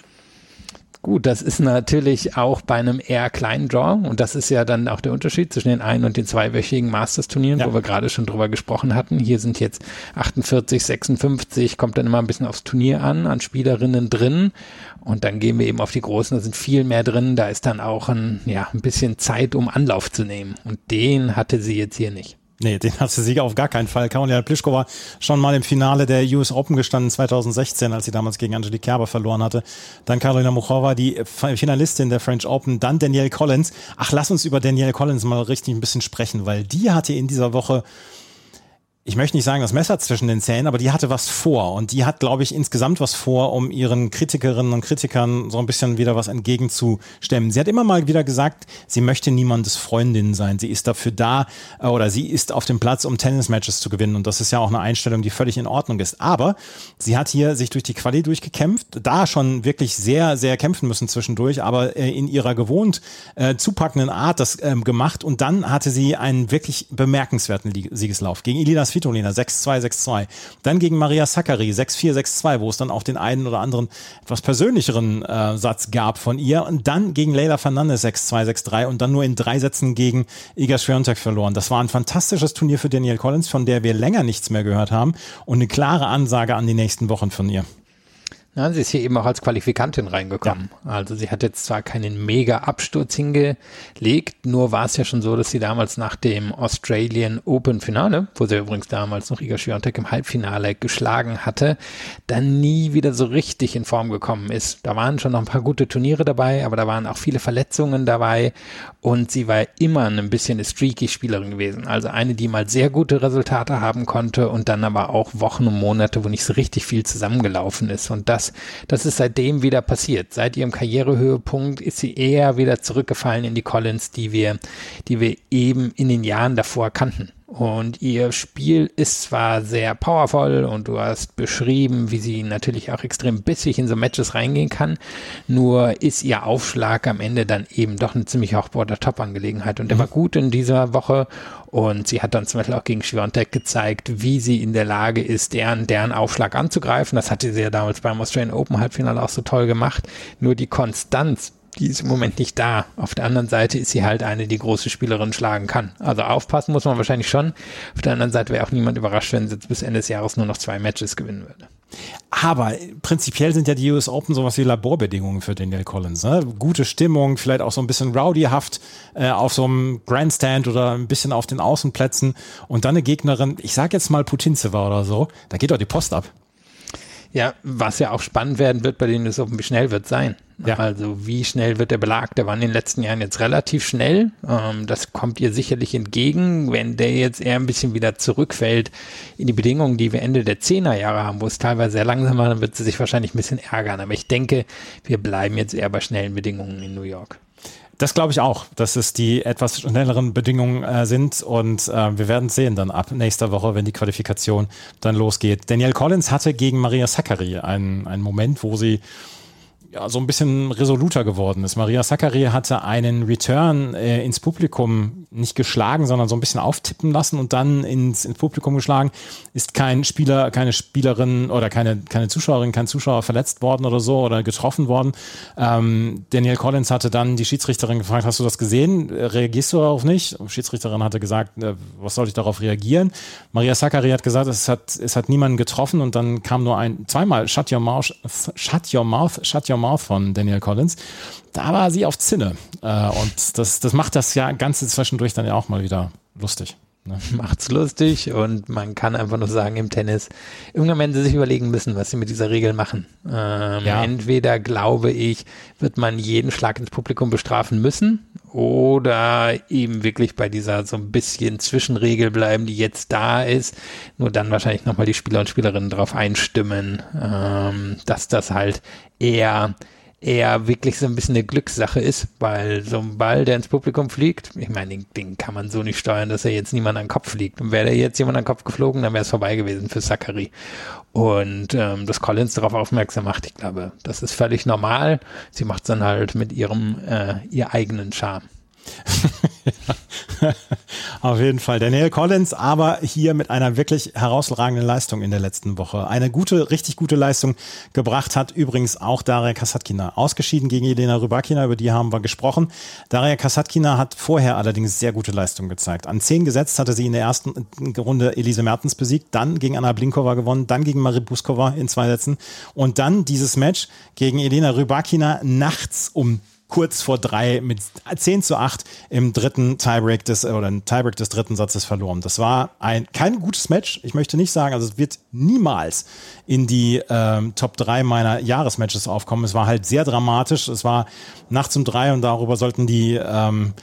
Gut, das ist natürlich auch bei einem eher kleinen Draw und das ist ja dann auch der Unterschied zwischen den ein- und den zweiwöchigen Masters-Turnieren, ja. wo wir gerade schon drüber gesprochen hatten. Hier sind jetzt 48, 56, kommt dann immer ein bisschen aufs Turnier an, an Spielerinnen drin und dann gehen wir eben auf die Großen, da sind viel mehr drin, da ist dann auch ein, ja, ein bisschen Zeit, um Anlauf zu nehmen und den hatte sie jetzt hier nicht. Nee, den hatte sie auf gar keinen Fall. Karolina Pliskova schon mal im Finale der US Open gestanden 2016, als sie damals gegen Angelique Kerber verloren hatte. Dann Karolina Muchova, die Finalistin der French Open. Dann Danielle Collins. Ach, lass uns über Danielle Collins mal richtig ein bisschen sprechen, weil die hatte in dieser Woche ich möchte nicht sagen das Messer zwischen den Zähnen, aber die hatte was vor und die hat, glaube ich, insgesamt was vor, um ihren Kritikerinnen und Kritikern so ein bisschen wieder was entgegenzustemmen. Sie hat immer mal wieder gesagt, sie möchte niemandes Freundin sein. Sie ist dafür da äh, oder sie ist auf dem Platz, um Tennismatches zu gewinnen und das ist ja auch eine Einstellung, die völlig in Ordnung ist. Aber sie hat hier sich durch die Quali durchgekämpft, da schon wirklich sehr, sehr kämpfen müssen zwischendurch, aber äh, in ihrer gewohnt äh, zupackenden Art das ähm, gemacht und dann hatte sie einen wirklich bemerkenswerten Siegeslauf gegen Svitolina 6-2, 6-2. Dann gegen Maria Sakkari 6-4, 6-2, wo es dann auch den einen oder anderen etwas persönlicheren äh, Satz gab von ihr. Und dann gegen Leila Fernandez 6-2, 6-3 und dann nur in drei Sätzen gegen Iga Swiatek verloren. Das war ein fantastisches Turnier für Danielle Collins, von der wir länger nichts mehr gehört haben und eine klare Ansage an die nächsten Wochen von ihr. Ja, sie ist hier eben auch als Qualifikantin reingekommen. Ja. Also sie hat jetzt zwar keinen mega Absturz hingelegt, nur war es ja schon so, dass sie damals nach dem Australian Open Finale, wo sie übrigens damals noch Iga Swiatek im Halbfinale geschlagen hatte, dann nie wieder so richtig in Form gekommen ist. Da waren schon noch ein paar gute Turniere dabei, aber da waren auch viele Verletzungen dabei und sie war immer ein bisschen eine streaky Spielerin gewesen. Also eine, die mal sehr gute Resultate haben konnte und dann aber auch Wochen und Monate, wo nicht so richtig viel zusammengelaufen ist und das das, das ist seitdem wieder passiert. Seit ihrem Karrierehöhepunkt ist sie eher wieder zurückgefallen in die Collins, die wir, die wir eben in den Jahren davor kannten. Und ihr Spiel ist zwar sehr powerful und du hast beschrieben, wie sie natürlich auch extrem bissig in so Matches reingehen kann, nur ist ihr Aufschlag am Ende dann eben doch eine ziemlich auch Border-Top-Angelegenheit. Und der mhm. war gut in dieser Woche und sie hat dann zum Beispiel auch gegen Schwiontek gezeigt, wie sie in der Lage ist, deren, deren Aufschlag anzugreifen. Das hatte sie ja damals beim Australian Open Halbfinale auch so toll gemacht. Nur die Konstanz die ist im Moment nicht da. Auf der anderen Seite ist sie halt eine, die große Spielerin schlagen kann. Also aufpassen muss man wahrscheinlich schon. Auf der anderen Seite wäre auch niemand überrascht, wenn sie jetzt bis Ende des Jahres nur noch zwei Matches gewinnen würde. Aber prinzipiell sind ja die US Open sowas wie Laborbedingungen für Daniel Collins. Ne? Gute Stimmung, vielleicht auch so ein bisschen rowdyhaft äh, auf so einem Grandstand oder ein bisschen auf den Außenplätzen und dann eine Gegnerin, ich sag jetzt mal Putinzeva oder so, da geht doch die Post ab. Ja, was ja auch spannend werden wird bei den US Open, wie schnell wird sein. Ja. Also wie schnell wird der Belag? Der war in den letzten Jahren jetzt relativ schnell. Ähm, das kommt ihr sicherlich entgegen. Wenn der jetzt eher ein bisschen wieder zurückfällt in die Bedingungen, die wir Ende der Zehnerjahre haben, wo es teilweise sehr langsam war, dann wird sie sich wahrscheinlich ein bisschen ärgern. Aber ich denke, wir bleiben jetzt eher bei schnellen Bedingungen in New York. Das glaube ich auch, dass es die etwas schnelleren Bedingungen äh, sind und äh, wir werden sehen dann ab nächster Woche, wenn die Qualifikation dann losgeht. Danielle Collins hatte gegen Maria Sakkari einen, einen Moment, wo sie ja, so ein bisschen resoluter geworden ist. Maria Sakkari hatte einen Return äh, ins Publikum nicht geschlagen, sondern so ein bisschen auftippen lassen und dann ins, ins Publikum geschlagen. Ist kein Spieler, keine Spielerin oder keine, keine Zuschauerin, kein Zuschauer verletzt worden oder so oder getroffen worden. Ähm, Daniel Collins hatte dann die Schiedsrichterin gefragt, hast du das gesehen? Reagierst du darauf nicht? Die Schiedsrichterin hatte gesagt, äh, was soll ich darauf reagieren? Maria Sakkari hat gesagt, es hat, es hat niemanden getroffen und dann kam nur ein, zweimal, shut your mouth, shut your mouth, shut your Mouth von Daniel Collins. Da war sie auf Zinne. Äh, und das, das macht das ja Ganze zwischendurch dann ja auch mal wieder lustig. Ne? Macht's lustig und man kann einfach nur sagen im Tennis, irgendwann werden sie sich überlegen müssen, was sie mit dieser Regel machen. Ähm, ja. Entweder, glaube ich, wird man jeden Schlag ins Publikum bestrafen müssen oder eben wirklich bei dieser so ein bisschen Zwischenregel bleiben, die jetzt da ist, nur dann wahrscheinlich nochmal die Spieler und Spielerinnen darauf einstimmen, ähm, dass das halt eher eher wirklich so ein bisschen eine Glückssache ist, weil so ein Ball, der ins Publikum fliegt, ich meine, den, den kann man so nicht steuern, dass er jetzt niemand an den Kopf fliegt. Und wäre der jetzt jemand an den Kopf geflogen, dann wäre es vorbei gewesen für Zachary. Und ähm, dass Collins darauf aufmerksam macht, ich glaube, das ist völlig normal. Sie macht es dann halt mit ihrem äh, ihr eigenen Charme. Auf jeden Fall. Daniel Collins, aber hier mit einer wirklich herausragenden Leistung in der letzten Woche. Eine gute, richtig gute Leistung gebracht hat übrigens auch Daria Kasatkina. Ausgeschieden gegen Elena Rybakina, über die haben wir gesprochen. Daria Kasatkina hat vorher allerdings sehr gute Leistung gezeigt. An zehn gesetzt hatte sie in der ersten Runde Elise Mertens besiegt, dann gegen Anna Blinkova gewonnen, dann gegen Marie Buskova in zwei Sätzen und dann dieses Match gegen Elena Rybakina nachts um kurz vor drei mit 10 zu 8 im dritten Tiebreak des, oder im Tiebreak des dritten Satzes verloren. Das war ein, kein gutes Match. Ich möchte nicht sagen, also es wird niemals in die ähm, Top 3 meiner Jahresmatches aufkommen. Es war halt sehr dramatisch. Es war nachts um drei und darüber sollten die, ähm,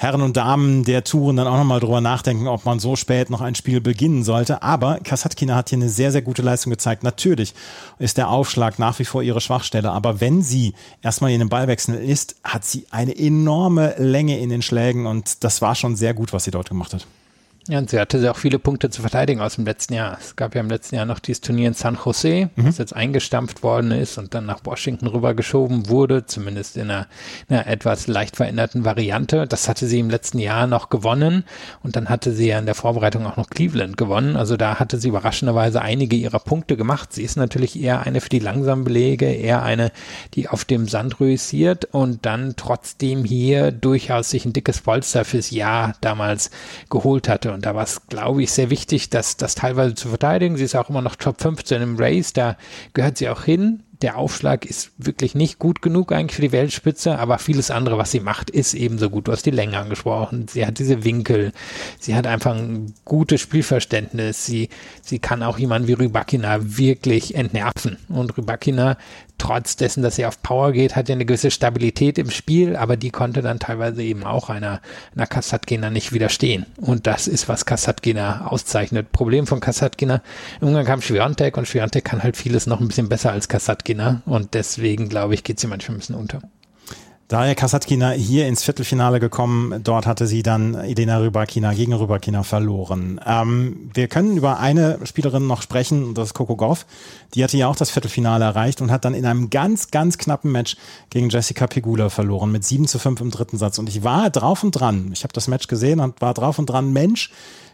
Herren und Damen der Touren dann auch nochmal drüber nachdenken, ob man so spät noch ein Spiel beginnen sollte. Aber Kasatkina hat hier eine sehr, sehr gute Leistung gezeigt. Natürlich ist der Aufschlag nach wie vor ihre Schwachstelle. Aber wenn sie erstmal in den Ballwechsel ist, hat sie eine enorme Länge in den Schlägen und das war schon sehr gut, was sie dort gemacht hat. Ja, und sie hatte auch viele Punkte zu verteidigen aus dem letzten Jahr. Es gab ja im letzten Jahr noch dieses Turnier in San Jose, mhm. das jetzt eingestampft worden ist und dann nach Washington rübergeschoben wurde, zumindest in einer, in einer etwas leicht veränderten Variante. Das hatte sie im letzten Jahr noch gewonnen und dann hatte sie ja in der Vorbereitung auch noch Cleveland gewonnen. Also da hatte sie überraschenderweise einige ihrer Punkte gemacht. Sie ist natürlich eher eine für die langsamen Belege, eher eine, die auf dem Sand reüssiert und dann trotzdem hier durchaus sich ein dickes Polster fürs Jahr damals geholt hatte. Und da war es, glaube ich, sehr wichtig, das, das teilweise zu verteidigen. Sie ist auch immer noch Top 15 im Race, da gehört sie auch hin der Aufschlag ist wirklich nicht gut genug eigentlich für die Weltspitze, aber vieles andere, was sie macht, ist ebenso gut. Du hast die Länge angesprochen. Sie hat diese Winkel. Sie hat einfach ein gutes Spielverständnis. Sie, sie kann auch jemanden wie Rybakina wirklich entnerven. Und Rybakina, trotz dessen, dass sie auf Power geht, hat ja eine gewisse Stabilität im Spiel, aber die konnte dann teilweise eben auch einer, einer Kasatkina nicht widerstehen. Und das ist, was Kasatkina auszeichnet. Problem von Kasatkina, irgendwann kam Schwiontek und Schwiontek kann halt vieles noch ein bisschen besser als. Kasatkina und deswegen glaube ich, geht sie manchmal ein bisschen unter. Daher Kasatkina hier ins Viertelfinale gekommen. Dort hatte sie dann Elena Rybakina gegen Rybakina verloren. Ähm, wir können über eine Spielerin noch sprechen, das ist Coco Goff. Die hatte ja auch das Viertelfinale erreicht und hat dann in einem ganz, ganz knappen Match gegen Jessica Pegula verloren mit 7 zu 5 im dritten Satz. Und ich war drauf und dran. Ich habe das Match gesehen und war drauf und dran. Mensch,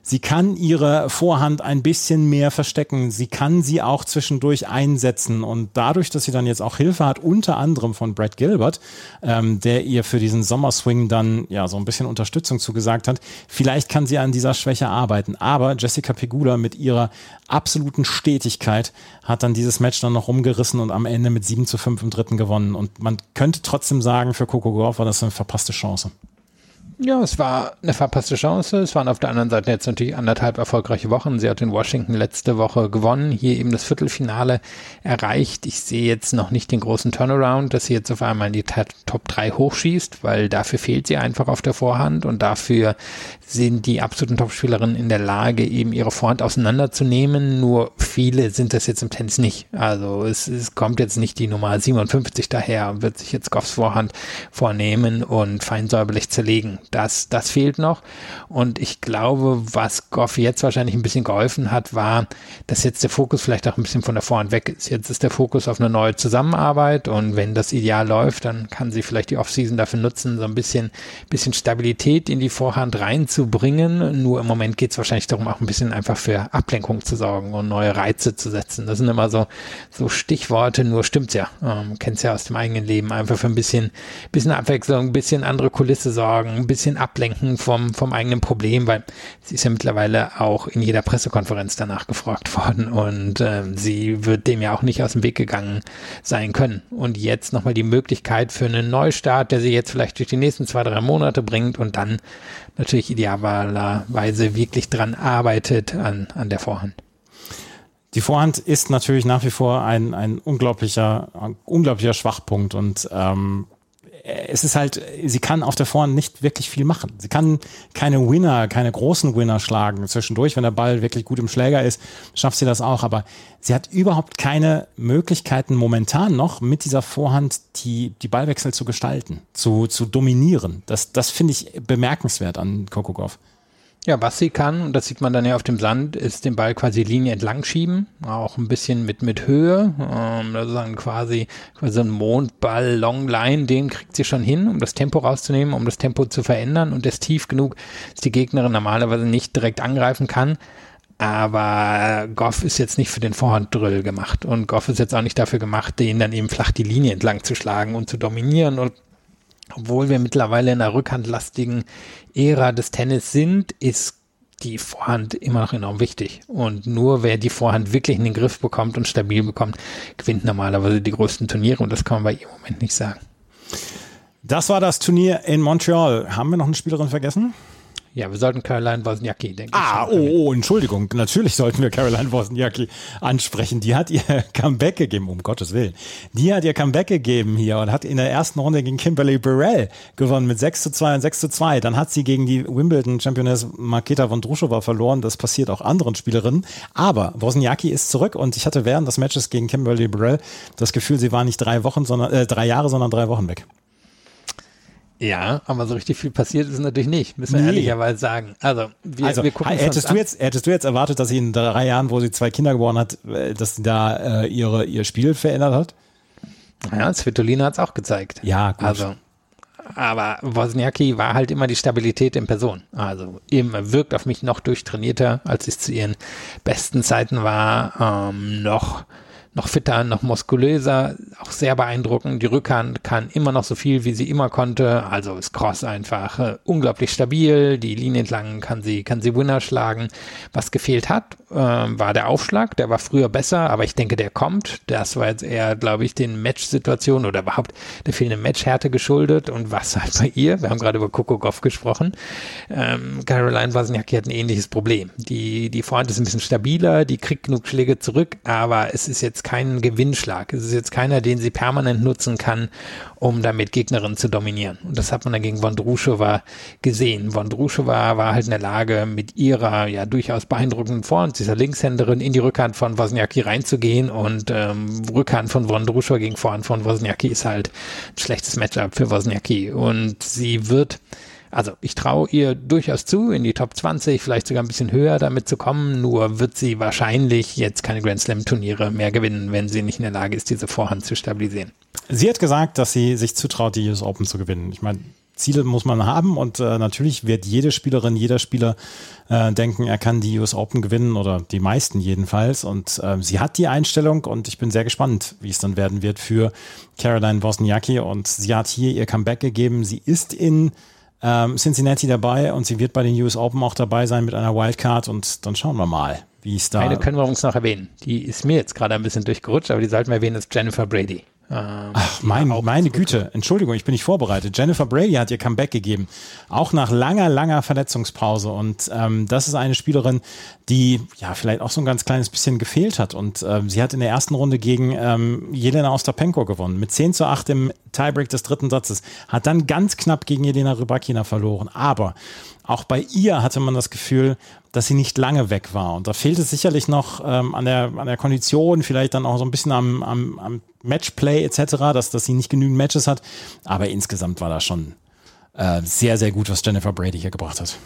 Sie kann ihre Vorhand ein bisschen mehr verstecken. Sie kann sie auch zwischendurch einsetzen. Und dadurch, dass sie dann jetzt auch Hilfe hat, unter anderem von Brad Gilbert, ähm, der ihr für diesen Sommerswing dann ja so ein bisschen Unterstützung zugesagt hat, vielleicht kann sie an dieser Schwäche arbeiten. Aber Jessica Pegula mit ihrer absoluten Stetigkeit hat dann dieses Match dann noch rumgerissen und am Ende mit 7 zu 5 im dritten gewonnen. Und man könnte trotzdem sagen, für Coco Gauff war das eine verpasste Chance. Ja, es war eine verpasste Chance. Es waren auf der anderen Seite jetzt natürlich anderthalb erfolgreiche Wochen. Sie hat in Washington letzte Woche gewonnen, hier eben das Viertelfinale erreicht. Ich sehe jetzt noch nicht den großen Turnaround, dass sie jetzt auf einmal in die Top 3 hochschießt, weil dafür fehlt sie einfach auf der Vorhand und dafür sind die absoluten Topspielerinnen in der Lage, eben ihre Vorhand auseinanderzunehmen. Nur viele sind das jetzt im Tennis nicht. Also es, es kommt jetzt nicht die Nummer 57 daher und wird sich jetzt Goffs Vorhand vornehmen und fein säuberlich zerlegen. Das, das fehlt noch. Und ich glaube, was Goff jetzt wahrscheinlich ein bisschen geholfen hat, war, dass jetzt der Fokus vielleicht auch ein bisschen von der Vorhand weg ist. Jetzt ist der Fokus auf eine neue Zusammenarbeit und wenn das ideal läuft, dann kann sie vielleicht die Offseason dafür nutzen, so ein bisschen, bisschen Stabilität in die Vorhand reinzubringen. Nur im Moment geht es wahrscheinlich darum, auch ein bisschen einfach für Ablenkung zu sorgen und neue Reize zu setzen. Das sind immer so, so Stichworte, nur stimmt's ja. Ähm, kennst ja aus dem eigenen Leben. Einfach für ein bisschen, bisschen Abwechslung, ein bisschen andere Kulisse sorgen, ein bisschen ablenken vom, vom eigenen Problem, weil sie ist ja mittlerweile auch in jeder Pressekonferenz danach gefragt worden und äh, sie wird dem ja auch nicht aus dem Weg gegangen sein können. Und jetzt nochmal die Möglichkeit für einen Neustart, der sie jetzt vielleicht durch die nächsten zwei, drei Monate bringt und dann natürlich idealerweise wirklich dran arbeitet an, an der Vorhand. Die Vorhand ist natürlich nach wie vor ein, ein unglaublicher, unglaublicher Schwachpunkt und ähm, es ist halt, sie kann auf der Vorhand nicht wirklich viel machen. Sie kann keine Winner, keine großen Winner schlagen. Zwischendurch, wenn der Ball wirklich gut im Schläger ist, schafft sie das auch. Aber sie hat überhaupt keine Möglichkeiten momentan noch mit dieser Vorhand die, die Ballwechsel zu gestalten, zu, zu dominieren. Das, das finde ich bemerkenswert an Coco Goff. Ja, was sie kann, und das sieht man dann ja auf dem Sand, ist den Ball quasi Linie entlang schieben, auch ein bisschen mit, mit Höhe. Ähm, das ist dann quasi, quasi ein Mondball, Longline, den kriegt sie schon hin, um das Tempo rauszunehmen, um das Tempo zu verändern und ist tief genug, dass die Gegnerin normalerweise nicht direkt angreifen kann. Aber Goff ist jetzt nicht für den Vorhanddrill gemacht und Goff ist jetzt auch nicht dafür gemacht, den dann eben flach die Linie entlang zu schlagen und zu dominieren und obwohl wir mittlerweile in einer rückhandlastigen Ära des Tennis sind, ist die Vorhand immer noch enorm wichtig. Und nur wer die Vorhand wirklich in den Griff bekommt und stabil bekommt, gewinnt normalerweise die größten Turniere. Und das kann man bei ihr im Moment nicht sagen. Das war das Turnier in Montreal. Haben wir noch eine Spielerin vergessen? Ja, wir sollten Caroline Wozniacki, denke ah, ich. Ah, oh, oh, Entschuldigung. Natürlich sollten wir Caroline Wozniacki ansprechen. Die hat ihr Comeback gegeben, um Gottes Willen. Die hat ihr Comeback gegeben hier und hat in der ersten Runde gegen Kimberly Burrell gewonnen mit 6 zu 2 und 6 zu 2. Dann hat sie gegen die Wimbledon-Championess Marketa Vondrushova verloren. Das passiert auch anderen Spielerinnen. Aber Wozniacki ist zurück und ich hatte während des Matches gegen Kimberly Burrell das Gefühl, sie war nicht drei Wochen, sondern äh, drei Jahre, sondern drei Wochen weg. Ja, aber so richtig viel passiert ist natürlich nicht, müssen wir nee. ehrlicherweise sagen. Also, wir, also wir gucken hättest du jetzt hättest du jetzt erwartet, dass sie in drei Jahren, wo sie zwei Kinder geboren hat, äh, dass sie da äh, ihre ihr Spiel verändert hat? Ja, Svitolina hat es auch gezeigt. Ja, gut. Also, aber Wozniacki war halt immer die Stabilität in Person. Also eben wirkt auf mich noch durchtrainierter, als es zu ihren besten Zeiten war, ähm, noch noch fitter, noch muskulöser, auch sehr beeindruckend. Die Rückhand kann immer noch so viel, wie sie immer konnte. Also ist Cross einfach äh, unglaublich stabil. Die Linie entlang kann sie, kann sie Winner schlagen. Was gefehlt hat, äh, war der Aufschlag. Der war früher besser, aber ich denke, der kommt. Das war jetzt eher, glaube ich, den Match-Situationen oder überhaupt der fehlenden Matchhärte geschuldet. Und was halt bei ihr, wir haben gerade über Coco Goff gesprochen, ähm, Caroline Wozniacki hat ein ähnliches Problem. Die, die Vorhand ist ein bisschen stabiler, die kriegt genug Schläge zurück, aber es ist jetzt kein Gewinnschlag. Es ist jetzt keiner, den sie permanent nutzen kann, um damit Gegnerinnen zu dominieren. Und das hat man dann gegen Vondrushova gesehen. Vondrushova war halt in der Lage, mit ihrer ja durchaus beeindruckenden Vorhand, dieser Linkshänderin, in die Rückhand von Wozniacki reinzugehen und ähm, Rückhand von Vondrushova gegen Vorhand von Wozniacki ist halt ein schlechtes Matchup für Wozniacki. Und sie wird also ich traue ihr durchaus zu, in die Top 20, vielleicht sogar ein bisschen höher damit zu kommen, nur wird sie wahrscheinlich jetzt keine Grand Slam Turniere mehr gewinnen, wenn sie nicht in der Lage ist, diese Vorhand zu stabilisieren. Sie hat gesagt, dass sie sich zutraut, die US Open zu gewinnen. Ich meine, Ziele muss man haben und äh, natürlich wird jede Spielerin, jeder Spieler äh, denken, er kann die US Open gewinnen oder die meisten jedenfalls. Und äh, sie hat die Einstellung und ich bin sehr gespannt, wie es dann werden wird für Caroline Wozniacki. Und sie hat hier ihr Comeback gegeben. Sie ist in ähm, Cincinnati dabei und sie wird bei den US Open auch dabei sein mit einer Wildcard und dann schauen wir mal, wie es da. Eine können wir uns noch erwähnen. Die ist mir jetzt gerade ein bisschen durchgerutscht, aber die sollten wir erwähnen, ist Jennifer Brady. Ähm, Ach, mein, meine Güte. Entschuldigung, ich bin nicht vorbereitet. Jennifer Brady hat ihr Comeback gegeben. Auch nach langer, langer Verletzungspause. Und ähm, das ist eine Spielerin, die ja vielleicht auch so ein ganz kleines bisschen gefehlt hat. Und ähm, sie hat in der ersten Runde gegen ähm, Jelena Ostapenko gewonnen. Mit 10 zu 8 im Tiebreak des dritten Satzes. Hat dann ganz knapp gegen Jelena Rybakina verloren. Aber auch bei ihr hatte man das Gefühl, dass sie nicht lange weg war. Und da fehlt es sicherlich noch ähm, an, der, an der Kondition, vielleicht dann auch so ein bisschen am, am, am Matchplay etc., dass, dass sie nicht genügend Matches hat. Aber insgesamt war das schon äh, sehr, sehr gut, was Jennifer Brady hier gebracht hat.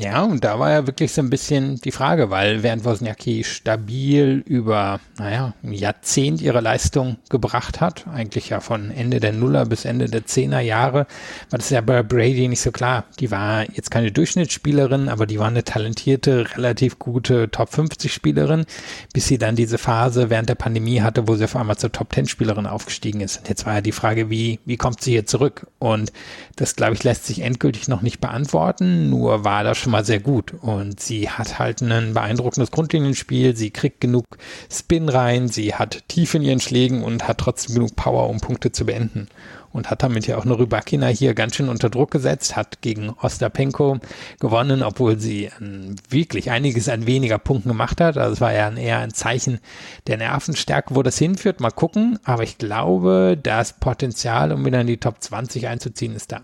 Ja, und da war ja wirklich so ein bisschen die Frage, weil während Wozniacki stabil über, naja, ein Jahrzehnt ihre Leistung gebracht hat, eigentlich ja von Ende der Nuller bis Ende der Zehner Jahre, war das ja bei Brady nicht so klar. Die war jetzt keine Durchschnittsspielerin, aber die war eine talentierte, relativ gute Top 50 Spielerin, bis sie dann diese Phase während der Pandemie hatte, wo sie auf einmal zur Top 10 Spielerin aufgestiegen ist. Und jetzt war ja die Frage, wie, wie kommt sie hier zurück? Und das, glaube ich, lässt sich endgültig noch nicht beantworten, nur war das schon schon mal sehr gut. Und sie hat halt ein beeindruckendes Grundlinienspiel. Sie kriegt genug Spin rein. Sie hat tief in ihren Schlägen und hat trotzdem genug Power, um Punkte zu beenden. Und hat damit ja auch eine Rybakina hier ganz schön unter Druck gesetzt, hat gegen Ostapenko gewonnen, obwohl sie ähm, wirklich einiges an weniger Punkten gemacht hat. Also es war ja eher ein Zeichen der Nervenstärke, wo das hinführt. Mal gucken. Aber ich glaube, das Potenzial, um wieder in die Top 20 einzuziehen, ist da.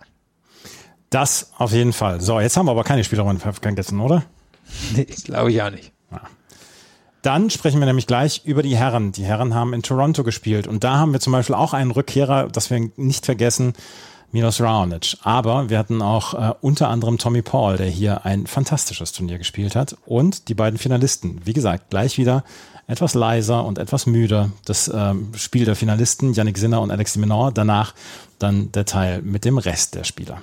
Das auf jeden Fall. So, jetzt haben wir aber keine Spielerin vergessen, oder? Nee, glaube ich auch nicht. Ja. Dann sprechen wir nämlich gleich über die Herren. Die Herren haben in Toronto gespielt und da haben wir zum Beispiel auch einen Rückkehrer, das wir nicht vergessen, Milos Raonic. Aber wir hatten auch äh, unter anderem Tommy Paul, der hier ein fantastisches Turnier gespielt hat und die beiden Finalisten. Wie gesagt, gleich wieder etwas leiser und etwas müder. Das ähm, Spiel der Finalisten, Yannick Sinner und Alex de Menor. Danach dann der Teil mit dem Rest der Spieler.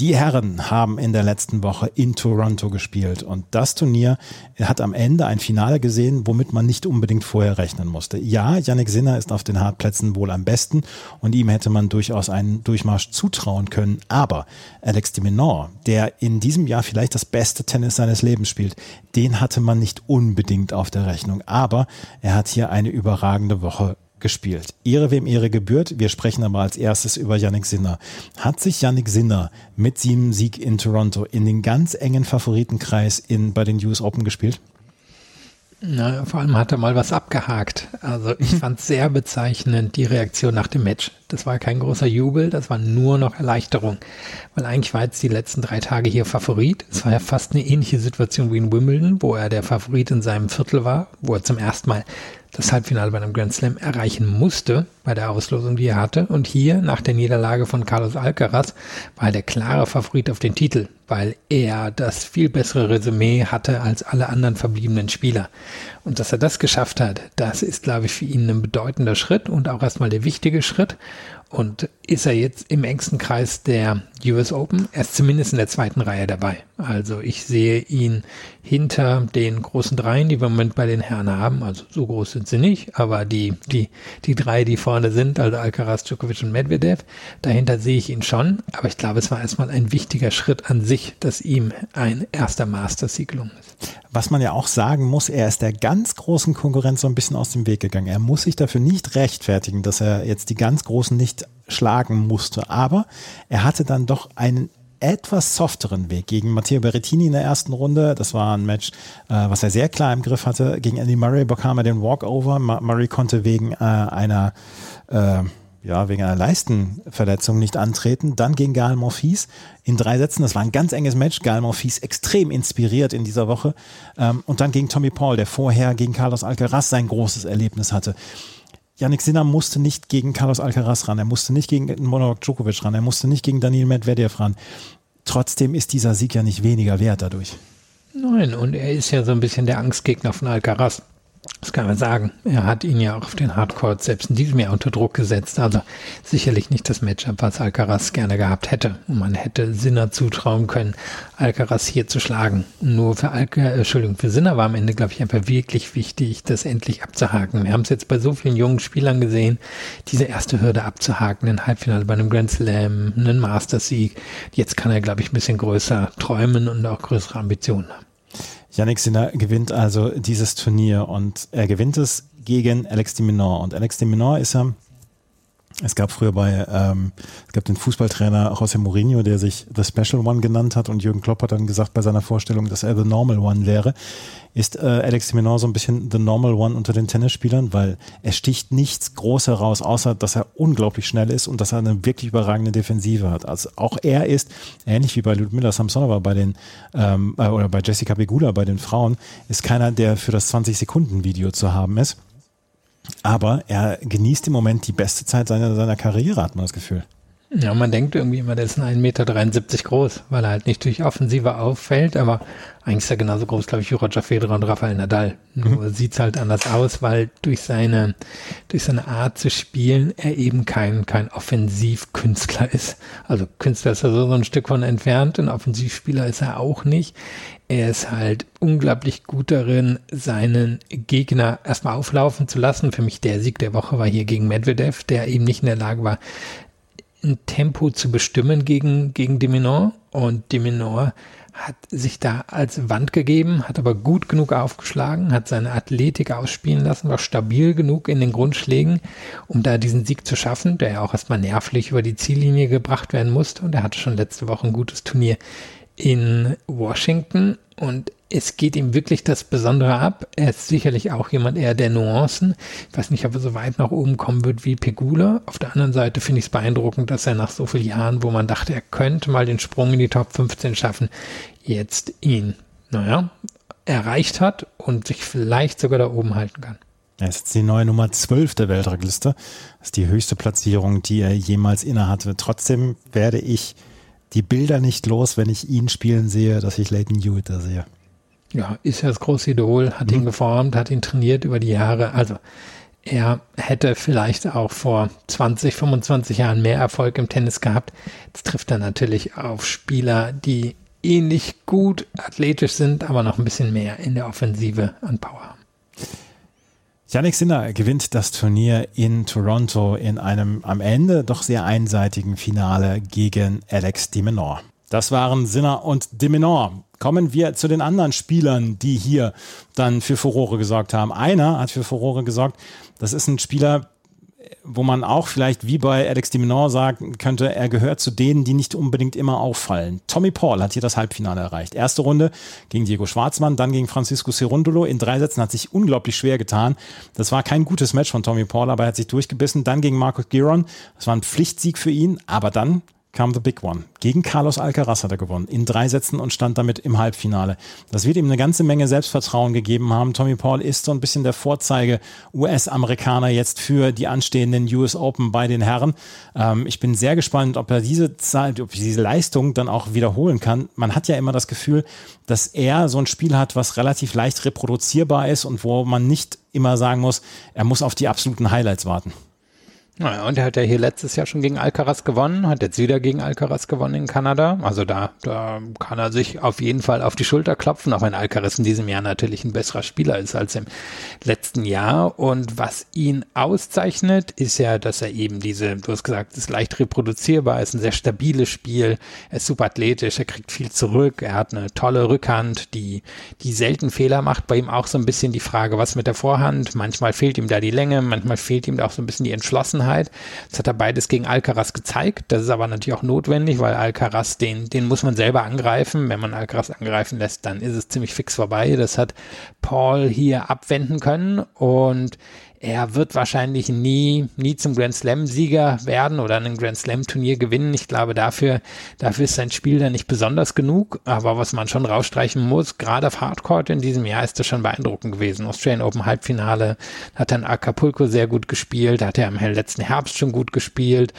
Die Herren haben in der letzten Woche in Toronto gespielt. Und das Turnier hat am Ende ein Finale gesehen, womit man nicht unbedingt vorher rechnen musste. Ja, Yannick Sinner ist auf den Hartplätzen wohl am besten und ihm hätte man durchaus einen Durchmarsch zutrauen können, aber Alex de Menor, der in diesem Jahr vielleicht das beste Tennis seines Lebens spielt, den hatte man nicht unbedingt auf der Rechnung, aber er hat hier eine überragende Woche gespielt. Ehre wem Ehre gebührt. Wir sprechen aber als erstes über Yannick Sinner. Hat sich Yannick Sinner mit seinem Sieg in Toronto in den ganz engen Favoritenkreis in, bei den US Open gespielt? Na, vor allem hat er mal was abgehakt. Also ich fand sehr bezeichnend die Reaktion nach dem Match. Das war kein großer Jubel, das war nur noch Erleichterung. Weil eigentlich war jetzt die letzten drei Tage hier Favorit. Es war ja fast eine ähnliche Situation wie in Wimbledon, wo er der Favorit in seinem Viertel war, wo er zum ersten Mal das Halbfinale bei einem Grand Slam erreichen musste bei der Auslosung, die er hatte. Und hier, nach der Niederlage von Carlos Alcaraz, war er der klare Favorit auf den Titel, weil er das viel bessere Resümee hatte als alle anderen verbliebenen Spieler. Und dass er das geschafft hat, das ist, glaube ich, für ihn ein bedeutender Schritt und auch erstmal der wichtige Schritt. Und ist er jetzt im engsten Kreis der US Open? Er ist zumindest in der zweiten Reihe dabei. Also ich sehe ihn hinter den großen Dreien, die wir im Moment bei den Herren haben. Also so groß sind sie nicht, aber die, die, die drei, die vorne sind, also Alcaraz, Djokovic und Medvedev, dahinter sehe ich ihn schon. Aber ich glaube, es war erstmal ein wichtiger Schritt an sich, dass ihm ein erster Master-Sieg gelungen ist. Was man ja auch sagen muss, er ist der ganz großen Konkurrenz so ein bisschen aus dem Weg gegangen. Er muss sich dafür nicht rechtfertigen, dass er jetzt die ganz Großen nicht schlagen musste. Aber er hatte dann doch einen etwas softeren Weg gegen Matteo Berrettini in der ersten Runde. Das war ein Match, äh, was er sehr klar im Griff hatte. Gegen Andy Murray bekam er den Walkover. Murray konnte wegen äh, einer äh, ja, wegen einer Leistenverletzung nicht antreten. Dann gegen Gael Monfils in drei Sätzen. Das war ein ganz enges Match. Gael Monfils extrem inspiriert in dieser Woche. Ähm, und dann gegen Tommy Paul, der vorher gegen Carlos Alcaraz sein großes Erlebnis hatte. Yannick Sinner musste nicht gegen Carlos Alcaraz ran, er musste nicht gegen Novak Djokovic ran, er musste nicht gegen Daniel Medvedev ran. Trotzdem ist dieser Sieg ja nicht weniger wert dadurch. Nein, und er ist ja so ein bisschen der Angstgegner von Alcaraz. Das kann man sagen. Er hat ihn ja auch auf den Hardcore selbst in diesem Jahr unter Druck gesetzt. Also sicherlich nicht das Matchup, was Alcaraz gerne gehabt hätte. Und man hätte Sinner zutrauen können, Alcaraz hier zu schlagen. Nur für Alca, äh, Entschuldigung, für Sinner war am Ende, glaube ich, einfach wirklich wichtig, das endlich abzuhaken. Wir haben es jetzt bei so vielen jungen Spielern gesehen, diese erste Hürde abzuhaken, ein Halbfinale bei einem Grand Slam, einen Mastersieg. Jetzt kann er, glaube ich, ein bisschen größer träumen und auch größere Ambitionen haben. Yannick Sinner gewinnt also dieses Turnier und er gewinnt es gegen Alex de Minaur. Und Alex de Minaur ist ja es gab früher bei, ähm, es gab den Fußballtrainer José Mourinho, der sich The Special One genannt hat und Jürgen Klopp hat dann gesagt bei seiner Vorstellung, dass er The Normal One wäre. Ist äh, Alex de so ein bisschen The Normal One unter den Tennisspielern, weil er sticht nichts groß heraus, außer dass er unglaublich schnell ist und dass er eine wirklich überragende Defensive hat. Also auch er ist, ähnlich wie bei Ludmila Samsonova bei den, ähm, äh, oder bei Jessica Begula bei den Frauen, ist keiner, der für das 20-Sekunden-Video zu haben ist aber er genießt im Moment die beste Zeit seiner, seiner Karriere, hat man das Gefühl. Ja, man denkt irgendwie immer, der ist 1,73 Meter groß, weil er halt nicht durch Offensive auffällt, aber eigentlich ist er genauso groß, glaube ich, wie Roger Federer und Rafael Nadal. Nur mhm. sieht's halt anders aus, weil durch seine, durch seine Art zu spielen er eben kein, kein Offensivkünstler ist. Also Künstler ist er so, so ein Stück von entfernt, ein Offensivspieler ist er auch nicht. Er ist halt unglaublich gut darin, seinen Gegner erstmal auflaufen zu lassen. Für mich der Sieg der Woche war hier gegen Medvedev, der eben nicht in der Lage war, ein Tempo zu bestimmen gegen, gegen Diminor. Und Diminor hat sich da als Wand gegeben, hat aber gut genug aufgeschlagen, hat seine Athletik ausspielen lassen, war stabil genug in den Grundschlägen, um da diesen Sieg zu schaffen, der ja auch erstmal nervlich über die Ziellinie gebracht werden musste. Und er hatte schon letzte Woche ein gutes Turnier in Washington und es geht ihm wirklich das Besondere ab. Er ist sicherlich auch jemand eher der Nuancen. Ich weiß nicht, ob er so weit nach oben kommen wird wie Pegula. Auf der anderen Seite finde ich es beeindruckend, dass er nach so vielen Jahren, wo man dachte, er könnte mal den Sprung in die Top 15 schaffen, jetzt ihn, naja, erreicht hat und sich vielleicht sogar da oben halten kann. Er ist jetzt die neue Nummer 12 der Weltrangliste. Das ist die höchste Platzierung, die er jemals innehatte. Trotzdem werde ich die Bilder nicht los, wenn ich ihn spielen sehe, dass ich Leighton Hewitt da sehe. Ja, ist ja das große Idol, hat mhm. ihn geformt, hat ihn trainiert über die Jahre. Also er hätte vielleicht auch vor 20, 25 Jahren mehr Erfolg im Tennis gehabt. Jetzt trifft er natürlich auf Spieler, die ähnlich gut athletisch sind, aber noch ein bisschen mehr in der Offensive an Power haben. Yannick Sinner gewinnt das Turnier in Toronto in einem am Ende doch sehr einseitigen Finale gegen Alex de Minaur. Das waren Sinner und de Minaur. Kommen wir zu den anderen Spielern, die hier dann für Furore gesorgt haben. Einer hat für Furore gesorgt. Das ist ein Spieler, wo man auch vielleicht wie bei Alex de Minaur sagen könnte, er gehört zu denen, die nicht unbedingt immer auffallen. Tommy Paul hat hier das Halbfinale erreicht. Erste Runde gegen Diego Schwarzmann, dann gegen Francisco Cerundolo. In drei Sätzen hat sich unglaublich schwer getan. Das war kein gutes Match von Tommy Paul, aber er hat sich durchgebissen. Dann gegen Marcus Giron. Das war ein Pflichtsieg für ihn, aber dann kam The Big One. Gegen Carlos Alcaraz hat er gewonnen, in drei Sätzen und stand damit im Halbfinale. Das wird ihm eine ganze Menge Selbstvertrauen gegeben haben. Tommy Paul ist so ein bisschen der Vorzeige US-Amerikaner jetzt für die anstehenden US Open bei den Herren. Ähm, ich bin sehr gespannt, ob er diese Zeit, ob diese Leistung dann auch wiederholen kann. Man hat ja immer das Gefühl, dass er so ein Spiel hat, was relativ leicht reproduzierbar ist und wo man nicht immer sagen muss, er muss auf die absoluten Highlights warten. Naja, und er hat ja hier letztes Jahr schon gegen Alcaraz gewonnen, hat jetzt wieder gegen Alcaraz gewonnen in Kanada. Also da, da kann er sich auf jeden Fall auf die Schulter klopfen, auch wenn Alcaraz in diesem Jahr natürlich ein besserer Spieler ist als im letzten Jahr. Und was ihn auszeichnet, ist ja, dass er eben diese, du hast gesagt, ist leicht reproduzierbar, ist ein sehr stabiles Spiel, er ist super athletisch, er kriegt viel zurück, er hat eine tolle Rückhand, die, die selten Fehler macht. Bei ihm auch so ein bisschen die Frage, was mit der Vorhand? Manchmal fehlt ihm da die Länge, manchmal fehlt ihm da auch so ein bisschen die Entschlossenheit. Sicherheit. Das hat er beides gegen Alcaraz gezeigt. Das ist aber natürlich auch notwendig, weil Alcaraz, den, den muss man selber angreifen. Wenn man Alcaraz angreifen lässt, dann ist es ziemlich fix vorbei. Das hat Paul hier abwenden können und er wird wahrscheinlich nie, nie zum Grand Slam-Sieger werden oder ein Grand Slam-Turnier gewinnen. Ich glaube, dafür, dafür ist sein Spiel dann nicht besonders genug. Aber was man schon rausstreichen muss, gerade auf Hardcourt in diesem Jahr ist das schon beeindruckend gewesen. Australian Open Halbfinale hat dann Acapulco sehr gut gespielt, hat er im letzten Herbst schon gut gespielt.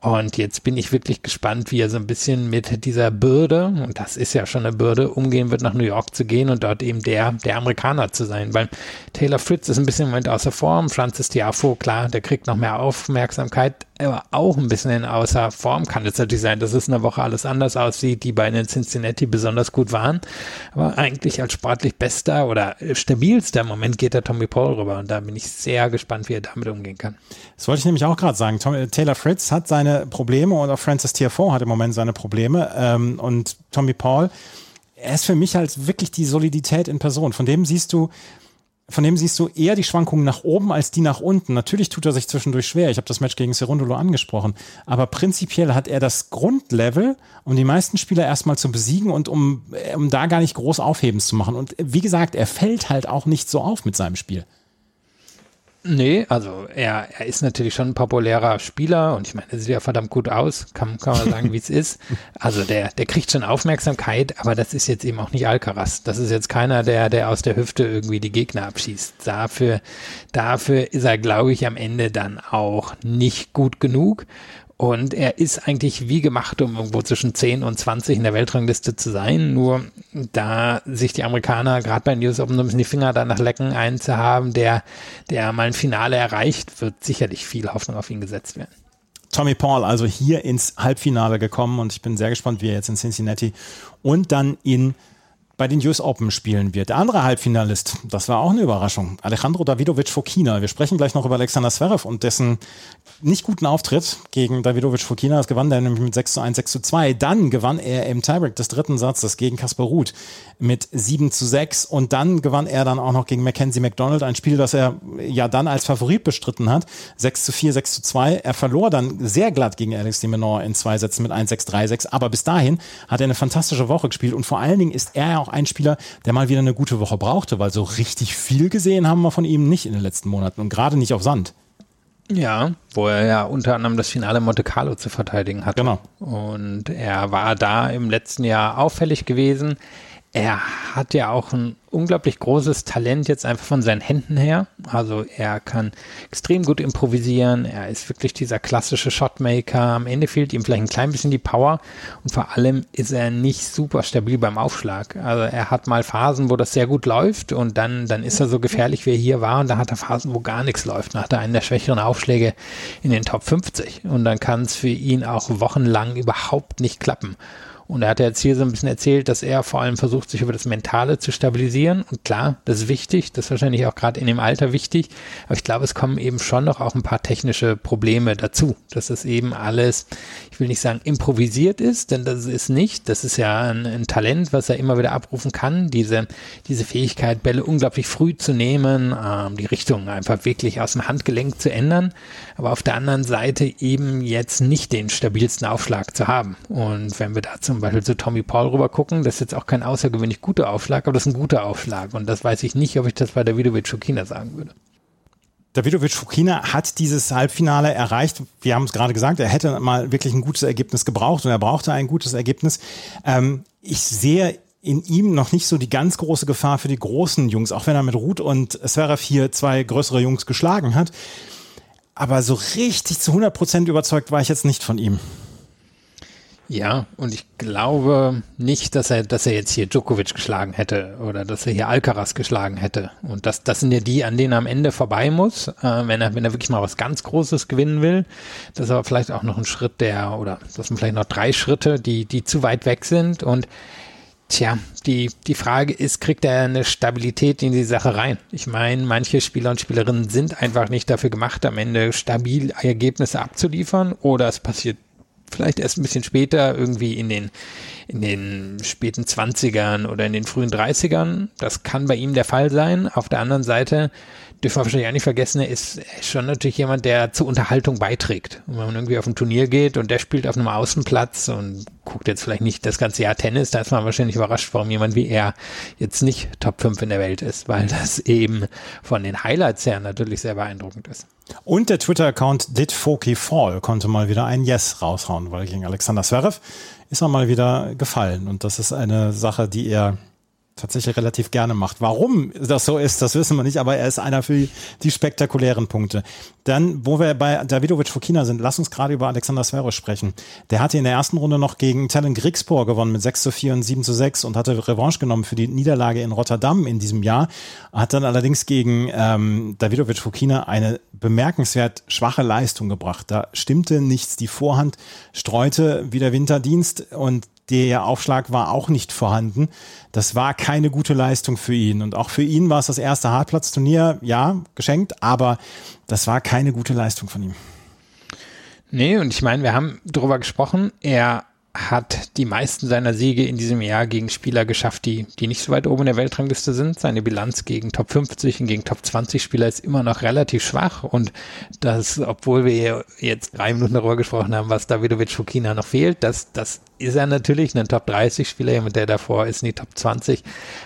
Und jetzt bin ich wirklich gespannt, wie er so ein bisschen mit dieser Bürde, und das ist ja schon eine Bürde, umgehen wird, nach New York zu gehen und dort eben der, der Amerikaner zu sein. Weil Taylor Fritz ist ein bisschen im Moment außer Form, Francis Tiafo, klar, der kriegt noch mehr Aufmerksamkeit, aber auch ein bisschen in außer Form kann es natürlich sein, dass es eine Woche alles anders aussieht, die bei den Cincinnati besonders gut waren. Aber eigentlich als sportlich bester oder stabilster Moment geht der Tommy Paul rüber und da bin ich sehr gespannt, wie er damit umgehen kann. Das wollte ich nämlich auch gerade sagen. Tom, Taylor Fritz hat seine Probleme und auch Francis Tiafoe hat im Moment seine Probleme ähm, und Tommy Paul, er ist für mich halt wirklich die Solidität in Person. Von dem siehst du, von dem siehst du eher die Schwankungen nach oben als die nach unten. Natürlich tut er sich zwischendurch schwer. Ich habe das Match gegen Serundolo angesprochen. Aber prinzipiell hat er das Grundlevel, um die meisten Spieler erstmal zu besiegen und um, um da gar nicht groß Aufhebens zu machen. Und wie gesagt, er fällt halt auch nicht so auf mit seinem Spiel. Nee, also er, er ist natürlich schon ein populärer Spieler und ich meine, er sieht ja verdammt gut aus, kann, kann man sagen, wie es ist. Also der, der kriegt schon Aufmerksamkeit, aber das ist jetzt eben auch nicht Alcaraz. Das ist jetzt keiner, der, der aus der Hüfte irgendwie die Gegner abschießt. Dafür, dafür ist er, glaube ich, am Ende dann auch nicht gut genug. Und er ist eigentlich wie gemacht, um irgendwo zwischen 10 und 20 in der Weltrangliste zu sein. Nur da sich die Amerikaner gerade bei News Open so ein bisschen die Finger danach lecken, einen zu haben, der, der mal ein Finale erreicht, wird sicherlich viel Hoffnung auf ihn gesetzt werden. Tommy Paul also hier ins Halbfinale gekommen und ich bin sehr gespannt, wie er jetzt in Cincinnati und dann in bei den US Open spielen wird. Der andere Halbfinalist, das war auch eine Überraschung, Alejandro Davidovic Fokina. Wir sprechen gleich noch über Alexander Zverev und dessen nicht guten Auftritt gegen Davidovic Fokina. Das gewann er nämlich mit 6 zu 1, 6 zu 2. Dann gewann er im Tiebreak des dritten Satzes gegen Kasper Ruth mit 7 zu 6 und dann gewann er dann auch noch gegen Mackenzie McDonald, ein Spiel, das er ja dann als Favorit bestritten hat. 6 zu 4, 6 zu 2. Er verlor dann sehr glatt gegen Alex de Menor in zwei Sätzen mit 1, 6, 3, 6. Aber bis dahin hat er eine fantastische Woche gespielt und vor allen Dingen ist er ja auch ein Spieler, der mal wieder eine gute Woche brauchte, weil so richtig viel gesehen haben wir von ihm nicht in den letzten Monaten und gerade nicht auf Sand. Ja, wo er ja unter anderem das Finale Monte Carlo zu verteidigen hatte. Genau. Und er war da im letzten Jahr auffällig gewesen. Er hat ja auch ein unglaublich großes Talent jetzt einfach von seinen Händen her. Also er kann extrem gut improvisieren. Er ist wirklich dieser klassische Shotmaker. Am Ende fehlt ihm vielleicht ein klein bisschen die Power und vor allem ist er nicht super stabil beim Aufschlag. Also er hat mal Phasen, wo das sehr gut läuft und dann, dann ist er so gefährlich, wie er hier war und dann hat er Phasen, wo gar nichts läuft. Dann hat einen der schwächeren Aufschläge in den Top 50 und dann kann es für ihn auch wochenlang überhaupt nicht klappen. Und er hat jetzt hier so ein bisschen erzählt, dass er vor allem versucht, sich über das Mentale zu stabilisieren. Und klar, das ist wichtig, das ist wahrscheinlich auch gerade in dem Alter wichtig. Aber ich glaube, es kommen eben schon noch auch ein paar technische Probleme dazu, das eben alles, ich will nicht sagen improvisiert ist, denn das ist nicht. Das ist ja ein, ein Talent, was er immer wieder abrufen kann. Diese, diese Fähigkeit, Bälle unglaublich früh zu nehmen, ähm, die Richtung einfach wirklich aus dem Handgelenk zu ändern. Aber auf der anderen Seite eben jetzt nicht den stabilsten Aufschlag zu haben. Und wenn wir da zum Beispiel zu Tommy Paul rüber gucken, das ist jetzt auch kein außergewöhnlich guter Aufschlag, aber das ist ein guter Aufschlag. Und das weiß ich nicht, ob ich das bei Davidovic Fukina sagen würde. Davidovic Fukina hat dieses Halbfinale erreicht. Wir haben es gerade gesagt, er hätte mal wirklich ein gutes Ergebnis gebraucht und er brauchte ein gutes Ergebnis. Ähm, ich sehe in ihm noch nicht so die ganz große Gefahr für die großen Jungs, auch wenn er mit Ruth und Zverev hier zwei größere Jungs geschlagen hat. Aber so richtig zu 100 Prozent überzeugt war ich jetzt nicht von ihm. Ja, und ich glaube nicht, dass er, dass er jetzt hier Djokovic geschlagen hätte oder dass er hier Alcaraz geschlagen hätte. Und das, das sind ja die, an denen er am Ende vorbei muss, äh, wenn er, wenn er wirklich mal was ganz Großes gewinnen will. Das ist aber vielleicht auch noch ein Schritt, der, oder das sind vielleicht noch drei Schritte, die, die zu weit weg sind. Und Tja, die, die Frage ist, kriegt er eine Stabilität in die Sache rein? Ich meine, manche Spieler und Spielerinnen sind einfach nicht dafür gemacht, am Ende stabil Ergebnisse abzuliefern oder es passiert vielleicht erst ein bisschen später, irgendwie in den, in den späten 20ern oder in den frühen 30ern. Das kann bei ihm der Fall sein. Auf der anderen Seite, dürfen wir wahrscheinlich auch nicht vergessen, er ist, schon natürlich jemand, der zur Unterhaltung beiträgt. Und wenn man irgendwie auf ein Turnier geht und der spielt auf einem Außenplatz und guckt jetzt vielleicht nicht das ganze Jahr Tennis, da ist man wahrscheinlich überrascht, warum jemand wie er jetzt nicht Top 5 in der Welt ist, weil das eben von den Highlights her natürlich sehr beeindruckend ist. Und der Twitter-Account Did Foki Fall konnte mal wieder ein Yes raushauen, weil gegen Alexander Zverev ist er mal wieder gefallen. Und das ist eine Sache, die er tatsächlich relativ gerne macht. Warum das so ist, das wissen wir nicht, aber er ist einer für die spektakulären Punkte. Dann, wo wir bei Davidovic Fokina sind, lass uns gerade über Alexander Zverev sprechen. Der hatte in der ersten Runde noch gegen Talon Grigspor gewonnen mit 6 zu 4 und 7 zu 6 und hatte Revanche genommen für die Niederlage in Rotterdam in diesem Jahr. Hat dann allerdings gegen ähm, Davidovic Fokina eine bemerkenswert schwache Leistung gebracht. Da stimmte nichts. Die Vorhand streute wie der Winterdienst und der Aufschlag war auch nicht vorhanden. Das war keine gute Leistung für ihn. Und auch für ihn war es das erste Hartplatzturnier, ja, geschenkt, aber das war keine gute Leistung von ihm. Nee, und ich meine, wir haben darüber gesprochen, er hat die meisten seiner Siege in diesem Jahr gegen Spieler geschafft, die, die nicht so weit oben in der Weltrangliste sind. Seine Bilanz gegen Top 50 und gegen Top 20 Spieler ist immer noch relativ schwach und das, obwohl wir jetzt drei Minuten darüber gesprochen haben, was Davidovic Fukina noch fehlt, das, das ist er natürlich ein Top 30 Spieler, mit der davor ist, in die Top 20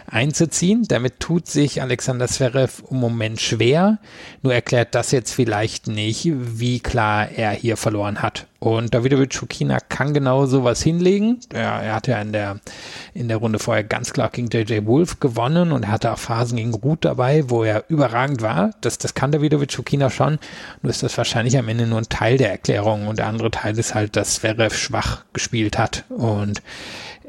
einzuziehen. Damit tut sich Alexander Zverev im Moment schwer. Nur erklärt das jetzt vielleicht nicht, wie klar er hier verloren hat. Und Davidovic Fukina kann genau sowas hinlegen. Er, er hat ja in der, in der Runde vorher ganz klar gegen JJ Wolf gewonnen und er hatte auch Phasen gegen Ruth dabei, wo er überragend war. Das, das kann Davidovic Fukina schon. Nur ist das wahrscheinlich am Ende nur ein Teil der Erklärung und der andere Teil ist halt, dass Zverev schwach gespielt hat und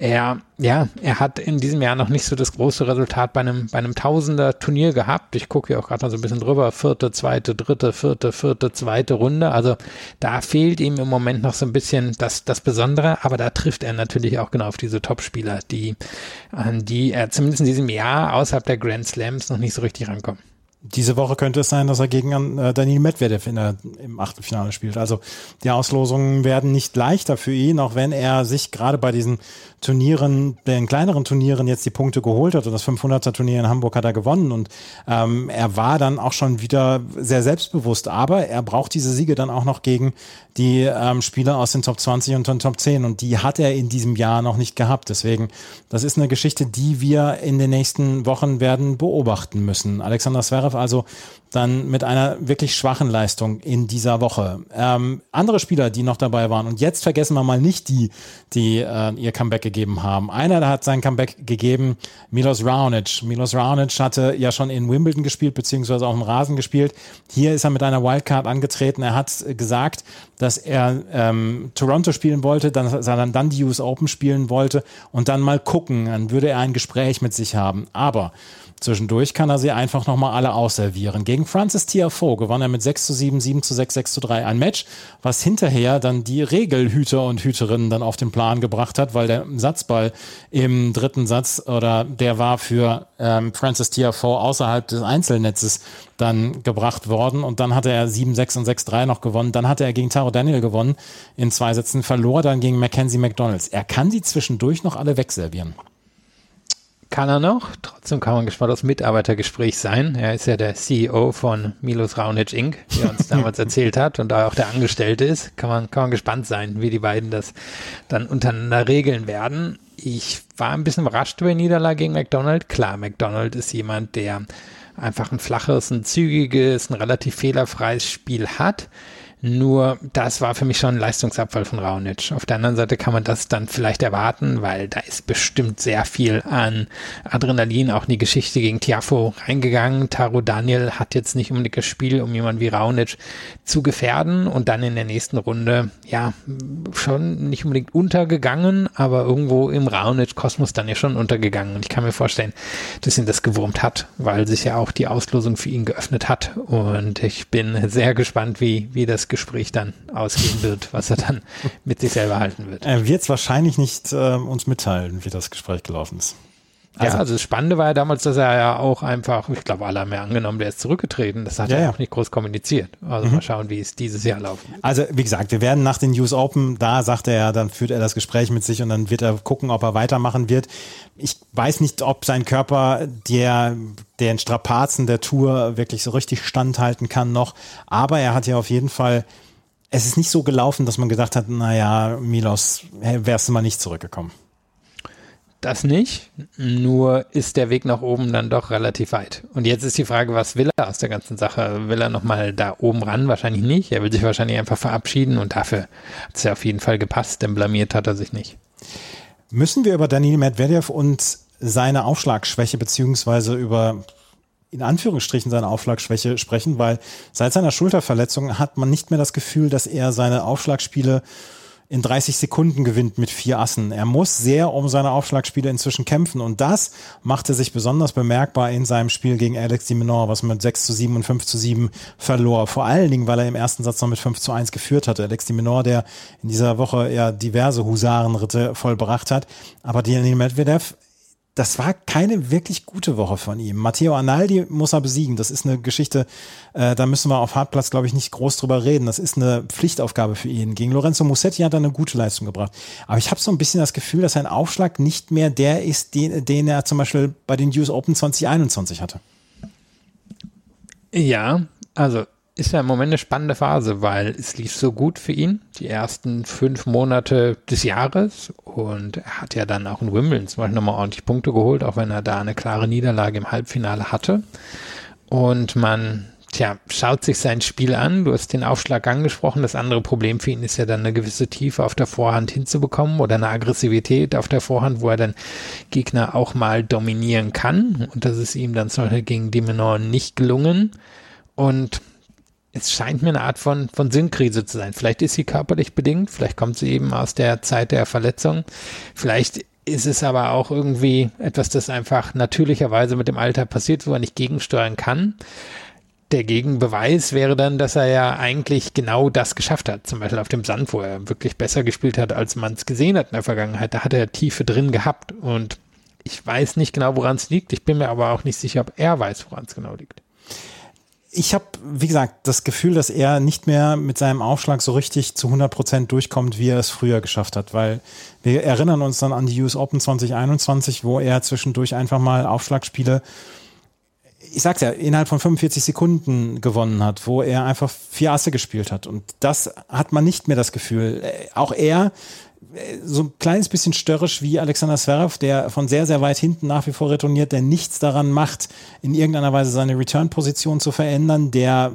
er, ja, er hat in diesem Jahr noch nicht so das große Resultat bei einem, bei einem Tausender Turnier gehabt. Ich gucke hier auch gerade mal so ein bisschen drüber. Vierte, zweite, dritte, vierte, vierte, zweite Runde. Also da fehlt ihm im Moment noch so ein bisschen das, das Besondere, aber da trifft er natürlich auch genau auf diese Top-Spieler, die, an die er zumindest in diesem Jahr außerhalb der Grand Slams noch nicht so richtig rankommt. Diese Woche könnte es sein, dass er gegen äh, Daniel Medvedev in der, im Achtelfinale spielt. Also die Auslosungen werden nicht leichter für ihn, auch wenn er sich gerade bei diesen Turnieren, den kleineren Turnieren jetzt die Punkte geholt hat und das 500er Turnier in Hamburg hat er gewonnen und ähm, er war dann auch schon wieder sehr selbstbewusst, aber er braucht diese Siege dann auch noch gegen die ähm, Spieler aus den Top 20 und den Top 10 und die hat er in diesem Jahr noch nicht gehabt. Deswegen, das ist eine Geschichte, die wir in den nächsten Wochen werden beobachten müssen. Alexander Zverev also dann mit einer wirklich schwachen Leistung in dieser Woche. Ähm, andere Spieler, die noch dabei waren, und jetzt vergessen wir mal nicht die, die äh, ihr Comeback gegeben haben. Einer hat sein Comeback gegeben, Milos Raonic. Milos Raonic hatte ja schon in Wimbledon gespielt, beziehungsweise auch im Rasen gespielt. Hier ist er mit einer Wildcard angetreten. Er hat gesagt, dass er ähm, Toronto spielen wollte, dann, er dann die US Open spielen wollte und dann mal gucken, dann würde er ein Gespräch mit sich haben. Aber Zwischendurch kann er sie einfach nochmal alle ausservieren. Gegen Francis Tiafoe gewann er mit 6 zu 7, 7 zu 6, 6 zu 3 ein Match, was hinterher dann die Regelhüter und Hüterinnen dann auf den Plan gebracht hat, weil der Satzball im dritten Satz oder der war für ähm, Francis Tiafoe außerhalb des Einzelnetzes dann gebracht worden und dann hatte er 7, 6 und 6, 3 noch gewonnen. Dann hatte er gegen Taro Daniel gewonnen in zwei Sätzen, verlor dann gegen Mackenzie McDonalds. Er kann sie zwischendurch noch alle wegservieren. Kann er noch. Trotzdem kann man gespannt aufs Mitarbeitergespräch sein. Er ist ja der CEO von Milos Raonic Inc., der uns damals erzählt hat und da auch der Angestellte ist. Kann man, kann man gespannt sein, wie die beiden das dann untereinander regeln werden. Ich war ein bisschen überrascht über die Niederlage gegen McDonald. Klar, McDonald ist jemand, der einfach ein flaches, ein zügiges, ein relativ fehlerfreies Spiel hat. Nur das war für mich schon ein Leistungsabfall von Raonic. Auf der anderen Seite kann man das dann vielleicht erwarten, weil da ist bestimmt sehr viel an Adrenalin auch in die Geschichte gegen Tiafo reingegangen. Taro Daniel hat jetzt nicht unbedingt das Spiel, um jemanden wie Raonic zu gefährden und dann in der nächsten Runde, ja, schon nicht unbedingt untergegangen, aber irgendwo im Raonic-Kosmos dann ja schon untergegangen. Und ich kann mir vorstellen, dass ihn das gewurmt hat, weil sich ja auch die Auslosung für ihn geöffnet hat. Und ich bin sehr gespannt, wie, wie das Gespräch dann ausgehen wird, was er dann mit sich selber halten wird. Er wird es wahrscheinlich nicht äh, uns mitteilen, wie das Gespräch gelaufen ist. Also, ja, also das Spannende war ja damals, dass er ja auch einfach, ich glaube, alle haben ja angenommen, der ist zurückgetreten. Das hat ja, er ja. auch nicht groß kommuniziert. Also mhm. mal schauen, wie es dieses Jahr laufen. Also wie gesagt, wir werden nach den News Open, da sagt er ja, dann führt er das Gespräch mit sich und dann wird er gucken, ob er weitermachen wird. Ich weiß nicht, ob sein Körper der den Strapazen der Tour wirklich so richtig standhalten kann noch. Aber er hat ja auf jeden Fall es ist nicht so gelaufen, dass man gedacht hat, naja, Milos, wärst du mal nicht zurückgekommen. Das nicht, nur ist der Weg nach oben dann doch relativ weit. Und jetzt ist die Frage, was will er aus der ganzen Sache? Will er nochmal da oben ran? Wahrscheinlich nicht. Er will sich wahrscheinlich einfach verabschieden und dafür hat es ja auf jeden Fall gepasst, denn blamiert hat er sich nicht. Müssen wir über Daniel Medvedev und seine Aufschlagschwäche beziehungsweise über in Anführungsstrichen seine Aufschlagschwäche sprechen, weil seit seiner Schulterverletzung hat man nicht mehr das Gefühl, dass er seine Aufschlagspiele in 30 Sekunden gewinnt mit vier Assen. Er muss sehr um seine Aufschlagspiele inzwischen kämpfen und das machte sich besonders bemerkbar in seinem Spiel gegen Alex de Menor, was mit 6 zu 7 und 5 zu 7 verlor. Vor allen Dingen, weil er im ersten Satz noch mit 5 zu 1 geführt hatte. Alex de Menor, der in dieser Woche ja diverse Husarenritte vollbracht hat. Aber Daniel Medvedev das war keine wirklich gute Woche von ihm. Matteo Analdi muss er besiegen. Das ist eine Geschichte, äh, da müssen wir auf Hartplatz, glaube ich, nicht groß drüber reden. Das ist eine Pflichtaufgabe für ihn. Gegen Lorenzo Musetti hat er eine gute Leistung gebracht. Aber ich habe so ein bisschen das Gefühl, dass sein Aufschlag nicht mehr der ist, den, den er zum Beispiel bei den US Open 2021 hatte. Ja, also ist ja im Moment eine spannende Phase, weil es lief so gut für ihn, die ersten fünf Monate des Jahres. Und er hat ja dann auch in Wimbledon zum Beispiel nochmal ordentlich Punkte geholt, auch wenn er da eine klare Niederlage im Halbfinale hatte. Und man, tja, schaut sich sein Spiel an. Du hast den Aufschlag angesprochen. Das andere Problem für ihn ist ja dann eine gewisse Tiefe auf der Vorhand hinzubekommen oder eine Aggressivität auf der Vorhand, wo er dann Gegner auch mal dominieren kann. Und das ist ihm dann zum Beispiel gegen Dimenor nicht gelungen. Und es scheint mir eine Art von, von Sinnkrise zu sein. Vielleicht ist sie körperlich bedingt, vielleicht kommt sie eben aus der Zeit der Verletzung. Vielleicht ist es aber auch irgendwie etwas, das einfach natürlicherweise mit dem Alter passiert, wo er nicht gegensteuern kann. Der Gegenbeweis wäre dann, dass er ja eigentlich genau das geschafft hat. Zum Beispiel auf dem Sand, wo er wirklich besser gespielt hat, als man es gesehen hat in der Vergangenheit. Da hat er Tiefe drin gehabt. Und ich weiß nicht genau, woran es liegt. Ich bin mir aber auch nicht sicher, ob er weiß, woran es genau liegt ich habe, wie gesagt, das Gefühl, dass er nicht mehr mit seinem Aufschlag so richtig zu 100 Prozent durchkommt, wie er es früher geschafft hat, weil wir erinnern uns dann an die US Open 2021, wo er zwischendurch einfach mal Aufschlagspiele, ich sag's ja, innerhalb von 45 Sekunden gewonnen hat, wo er einfach vier Asse gespielt hat. Und das hat man nicht mehr das Gefühl. Auch er so ein kleines bisschen störrisch wie Alexander Zverev, der von sehr, sehr weit hinten nach wie vor retourniert, der nichts daran macht, in irgendeiner Weise seine Return-Position zu verändern, der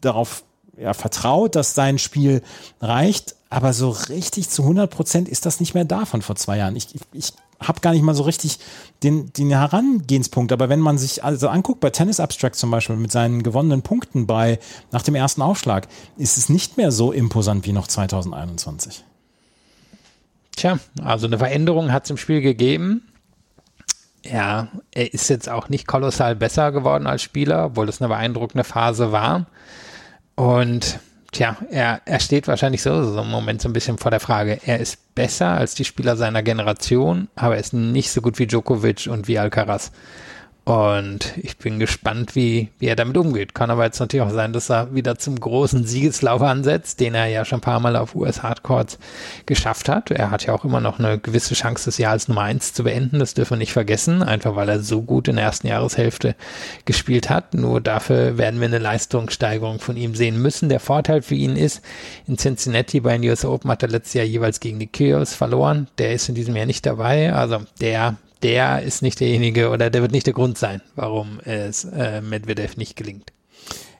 darauf ja, vertraut, dass sein Spiel reicht, aber so richtig zu 100 Prozent ist das nicht mehr da von vor zwei Jahren. Ich, ich, ich habe gar nicht mal so richtig den, den Herangehenspunkt, aber wenn man sich also anguckt, bei Tennis Abstract zum Beispiel mit seinen gewonnenen Punkten bei nach dem ersten Aufschlag, ist es nicht mehr so imposant wie noch 2021. Tja, also eine Veränderung hat es im Spiel gegeben. Ja, er ist jetzt auch nicht kolossal besser geworden als Spieler, obwohl das eine beeindruckende Phase war. Und tja, er, er steht wahrscheinlich so, so im Moment so ein bisschen vor der Frage. Er ist besser als die Spieler seiner Generation, aber er ist nicht so gut wie Djokovic und wie Alcaraz. Und ich bin gespannt, wie, wie er damit umgeht. Kann aber jetzt natürlich auch sein, dass er wieder zum großen Siegeslauf ansetzt, den er ja schon ein paar Mal auf US Hardcourts geschafft hat. Er hat ja auch immer noch eine gewisse Chance, das Jahr als Nummer eins zu beenden. Das dürfen wir nicht vergessen, einfach weil er so gut in der ersten Jahreshälfte gespielt hat. Nur dafür werden wir eine Leistungssteigerung von ihm sehen müssen. Der Vorteil für ihn ist, in Cincinnati bei den US Open hat er letztes Jahr jeweils gegen die Kios verloren. Der ist in diesem Jahr nicht dabei. Also der der ist nicht derjenige oder der wird nicht der Grund sein, warum es äh, Medvedev nicht gelingt.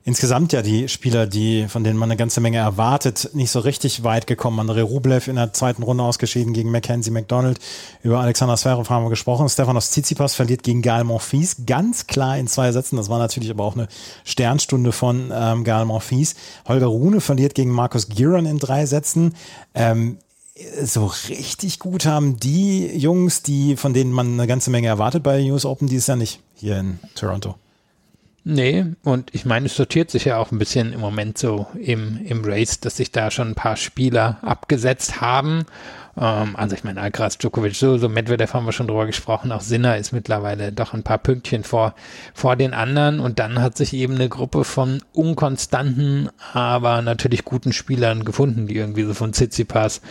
Insgesamt ja die Spieler, die, von denen man eine ganze Menge erwartet, nicht so richtig weit gekommen. André Rublev in der zweiten Runde ausgeschieden gegen Mackenzie McDonald. Über Alexander Zverev haben wir gesprochen. Stefanos Tsitsipas verliert gegen Gael Monfils. Ganz klar in zwei Sätzen. Das war natürlich aber auch eine Sternstunde von ähm, Gael Monfils. Holger Rune verliert gegen Markus Giron in drei Sätzen. Ähm, so richtig gut haben die Jungs, die, von denen man eine ganze Menge erwartet bei US Open, die ist ja nicht hier in Toronto. Nee, und ich meine, es sortiert sich ja auch ein bisschen im Moment so im, im Race, dass sich da schon ein paar Spieler abgesetzt haben. Ähm, also ich meine, Alcaraz, Djokovic, so, so Medvedev haben wir schon drüber gesprochen. Auch Sinner ist mittlerweile doch ein paar Pünktchen vor, vor den anderen. Und dann hat sich eben eine Gruppe von unkonstanten, aber natürlich guten Spielern gefunden, die irgendwie so von Tsitsipas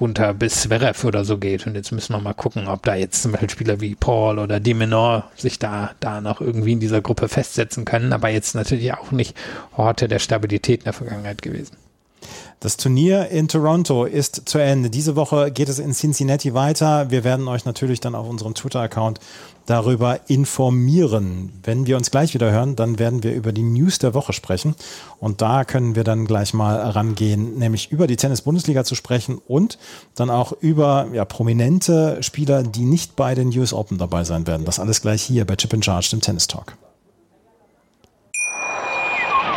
runter bis Zverev oder so geht. Und jetzt müssen wir mal gucken, ob da jetzt zum Beispiel Spieler wie Paul oder Dimenor sich da, da noch irgendwie in dieser Gruppe festsetzen können. Aber jetzt natürlich auch nicht Horte der Stabilität in der Vergangenheit gewesen. Das Turnier in Toronto ist zu Ende. Diese Woche geht es in Cincinnati weiter. Wir werden euch natürlich dann auf unserem Twitter-Account darüber informieren. Wenn wir uns gleich wieder hören, dann werden wir über die News der Woche sprechen. Und da können wir dann gleich mal rangehen, nämlich über die Tennis-Bundesliga zu sprechen und dann auch über ja, prominente Spieler, die nicht bei den US Open dabei sein werden. Das alles gleich hier bei Chip in Charge, dem Tennis Talk.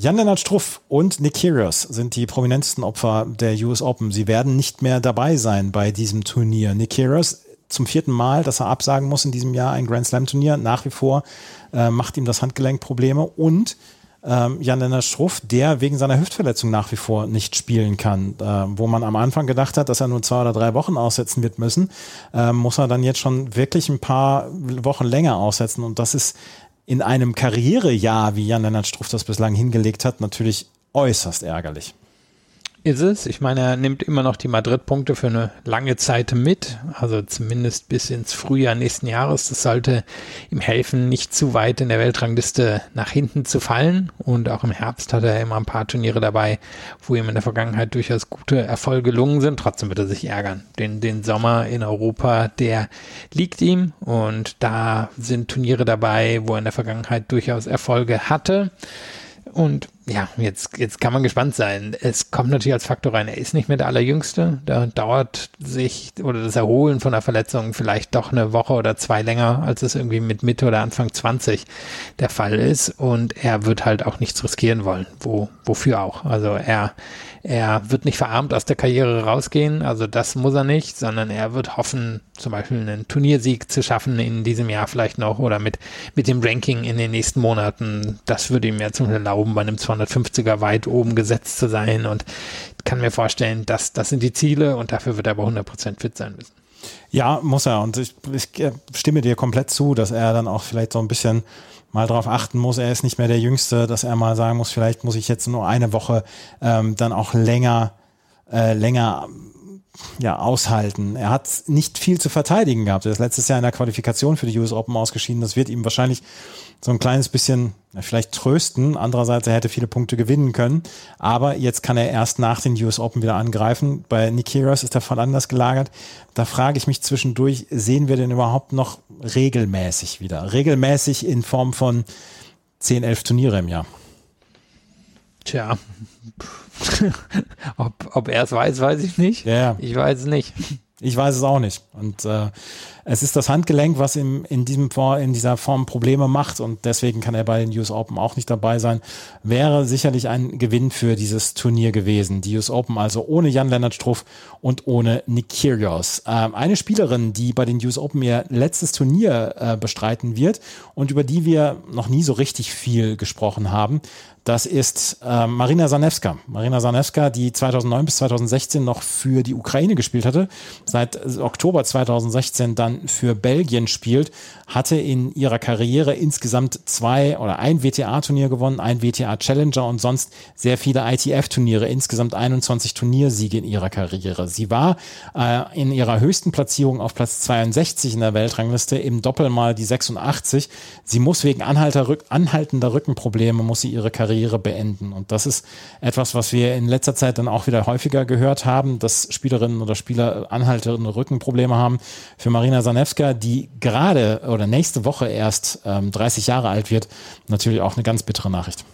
Jan-Lennart Struff und Nick Kyrgios sind die prominentesten Opfer der US Open. Sie werden nicht mehr dabei sein bei diesem Turnier. Nick Kyrgios zum vierten Mal, dass er absagen muss in diesem Jahr ein Grand Slam Turnier. Nach wie vor äh, macht ihm das Handgelenk Probleme und ähm, Jan-Lennart Struff, der wegen seiner Hüftverletzung nach wie vor nicht spielen kann. Äh, wo man am Anfang gedacht hat, dass er nur zwei oder drei Wochen aussetzen wird müssen, äh, muss er dann jetzt schon wirklich ein paar Wochen länger aussetzen. Und das ist in einem Karrierejahr, wie Jan-Lennart Struff das bislang hingelegt hat, natürlich äußerst ärgerlich. Ist es. Ich meine, er nimmt immer noch die Madrid-Punkte für eine lange Zeit mit, also zumindest bis ins Frühjahr nächsten Jahres. Das sollte ihm helfen, nicht zu weit in der Weltrangliste nach hinten zu fallen. Und auch im Herbst hat er immer ein paar Turniere dabei, wo ihm in der Vergangenheit durchaus gute Erfolge gelungen sind. Trotzdem wird er sich ärgern. Den, den Sommer in Europa, der liegt ihm. Und da sind Turniere dabei, wo er in der Vergangenheit durchaus Erfolge hatte. Und ja, jetzt, jetzt kann man gespannt sein. Es kommt natürlich als Faktor rein. Er ist nicht mehr der Allerjüngste. Da dauert sich oder das Erholen von der Verletzung vielleicht doch eine Woche oder zwei länger, als es irgendwie mit Mitte oder Anfang 20 der Fall ist. Und er wird halt auch nichts riskieren wollen. Wo, wofür auch? Also er, er wird nicht verarmt aus der Karriere rausgehen. Also das muss er nicht, sondern er wird hoffen, zum Beispiel einen Turniersieg zu schaffen in diesem Jahr vielleicht noch oder mit, mit dem Ranking in den nächsten Monaten. Das würde ihm ja zum erlauben, bei einem 200 250er weit oben gesetzt zu sein und kann mir vorstellen, dass das sind die Ziele und dafür wird er aber 100% fit sein müssen. Ja, muss er. Und ich, ich äh, stimme dir komplett zu, dass er dann auch vielleicht so ein bisschen mal darauf achten muss, er ist nicht mehr der Jüngste, dass er mal sagen muss, vielleicht muss ich jetzt nur eine Woche ähm, dann auch länger, äh, länger ja, aushalten. Er hat nicht viel zu verteidigen gehabt. Er ist letztes Jahr in der Qualifikation für die US Open ausgeschieden. Das wird ihm wahrscheinlich so ein kleines bisschen vielleicht trösten. Andererseits, er hätte viele Punkte gewinnen können. Aber jetzt kann er erst nach den US Open wieder angreifen. Bei Nick Kyrgios ist der Fall anders gelagert. Da frage ich mich zwischendurch, sehen wir denn überhaupt noch regelmäßig wieder? Regelmäßig in Form von 10, 11 Turniere im Jahr. Tja, ob, ob er es weiß, weiß ich nicht. Ja. Ich weiß es nicht. Ich weiß es auch nicht. Und äh, es ist das Handgelenk, was ihm in, diesem, in dieser Form Probleme macht und deswegen kann er bei den US Open auch nicht dabei sein. Wäre sicherlich ein Gewinn für dieses Turnier gewesen. Die US Open also ohne Jan-Lennart Struff und ohne Nick Kyrgios. Ähm, eine Spielerin, die bei den US Open ihr letztes Turnier äh, bestreiten wird und über die wir noch nie so richtig viel gesprochen haben, das ist äh, Marina Sanewska. Marina Sanewska, die 2009 bis 2016 noch für die Ukraine gespielt hatte, seit Oktober 2016 dann dann für Belgien spielt, hatte in ihrer Karriere insgesamt zwei oder ein WTA-Turnier gewonnen, ein WTA-Challenger und sonst sehr viele ITF-Turniere, insgesamt 21 Turniersiege in ihrer Karriere. Sie war äh, in ihrer höchsten Platzierung auf Platz 62 in der Weltrangliste, im Doppel mal die 86. Sie muss wegen anhaltender Rückenprobleme, muss sie ihre Karriere beenden. Und das ist etwas, was wir in letzter Zeit dann auch wieder häufiger gehört haben, dass Spielerinnen oder Spieler anhaltende Rückenprobleme haben. Für Marina Sanewska, die gerade oder nächste Woche erst ähm, 30 Jahre alt wird, natürlich auch eine ganz bittere Nachricht.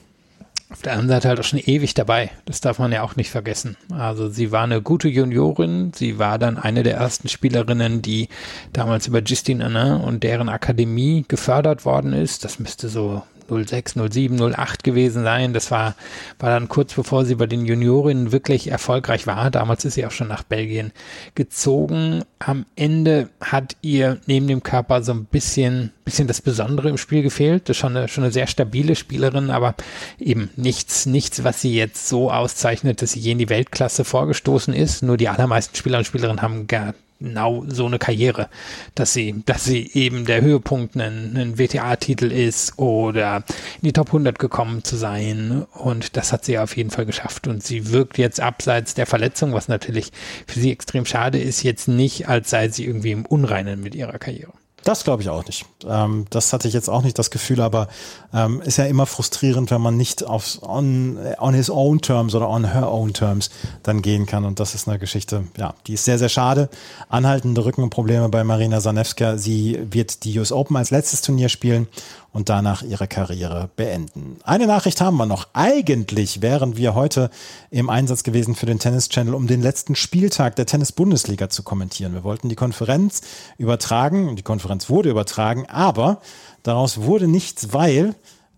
Auf der anderen Seite halt auch schon ewig dabei. Das darf man ja auch nicht vergessen. Also sie war eine gute Juniorin. Sie war dann eine der ersten Spielerinnen, die damals über Justine Anna und deren Akademie gefördert worden ist. Das müsste so 06, 07, 08 gewesen sein. Das war, war dann kurz bevor sie bei den Juniorinnen wirklich erfolgreich war. Damals ist sie auch schon nach Belgien gezogen. Am Ende hat ihr neben dem Körper so ein bisschen, bisschen das Besondere im Spiel gefehlt. Das ist schon eine, schon eine sehr stabile Spielerin, aber eben nichts, nichts, was sie jetzt so auszeichnet, dass sie je in die Weltklasse vorgestoßen ist. Nur die allermeisten Spieler und Spielerinnen haben gar genau so eine Karriere, dass sie, dass sie eben der Höhepunkt ein, ein WTA-Titel ist oder in die Top 100 gekommen zu sein. Und das hat sie auf jeden Fall geschafft. Und sie wirkt jetzt abseits der Verletzung, was natürlich für sie extrem schade ist, jetzt nicht, als sei sie irgendwie im Unreinen mit ihrer Karriere. Das glaube ich auch nicht. Ähm, das hatte ich jetzt auch nicht das Gefühl, aber ähm, ist ja immer frustrierend, wenn man nicht auf on, on his own terms oder on her own terms dann gehen kann. Und das ist eine Geschichte, ja, die ist sehr, sehr schade. Anhaltende Rückenprobleme bei Marina Sanewska. Sie wird die US Open als letztes Turnier spielen und danach ihre Karriere beenden. Eine Nachricht haben wir noch. Eigentlich wären wir heute im Einsatz gewesen für den Tennis Channel, um den letzten Spieltag der Tennis Bundesliga zu kommentieren. Wir wollten die Konferenz übertragen. Die Konferenz wurde übertragen, aber daraus wurde nichts, weil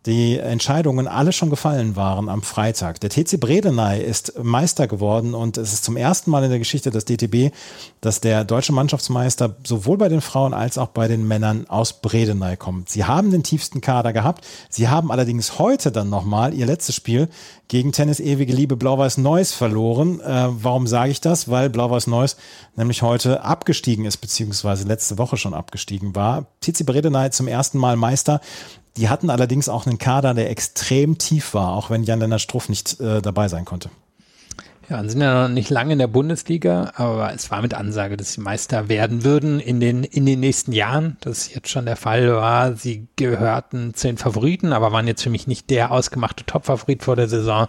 die Entscheidungen alle schon gefallen waren am Freitag. Der TC Bredeney ist Meister geworden und es ist zum ersten Mal in der Geschichte des DTB, dass der deutsche Mannschaftsmeister sowohl bei den Frauen als auch bei den Männern aus Bredeney kommt. Sie haben den tiefsten Kader gehabt. Sie haben allerdings heute dann nochmal ihr letztes Spiel gegen Tennis Ewige Liebe Blau-Weiß Neuss verloren. Äh, warum sage ich das? Weil Blau-Weiß Neuss nämlich heute abgestiegen ist, beziehungsweise letzte Woche schon abgestiegen war. TC Bredeney zum ersten Mal Meister. Die hatten allerdings auch einen Kader, der extrem tief war, auch wenn Jan-Lennart Struff nicht äh, dabei sein konnte. Ja, sind ja noch nicht lange in der Bundesliga, aber es war mit Ansage, dass sie Meister werden würden in den, in den nächsten Jahren. Das ist jetzt schon der Fall war. Sie gehörten zu den Favoriten, aber waren jetzt für mich nicht der ausgemachte Top-Favorit vor der Saison.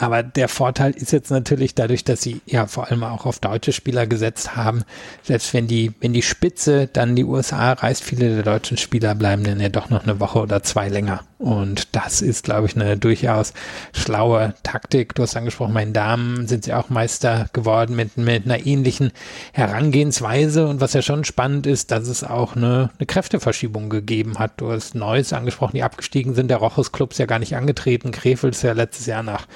Aber der Vorteil ist jetzt natürlich dadurch, dass sie ja vor allem auch auf deutsche Spieler gesetzt haben. Selbst wenn die, wenn die Spitze dann die USA reist, viele der deutschen Spieler bleiben dann ja doch noch eine Woche oder zwei länger. Und das ist, glaube ich, eine durchaus schlaue Taktik. Du hast angesprochen, meinen Damen sind sie auch Meister geworden mit, mit einer ähnlichen Herangehensweise. Und was ja schon spannend ist, dass es auch eine, eine Kräfteverschiebung gegeben hat. Du hast Neues angesprochen, die abgestiegen sind. Der Rochus Club ist ja gar nicht angetreten. Krefeld ist ja letztes Jahr nach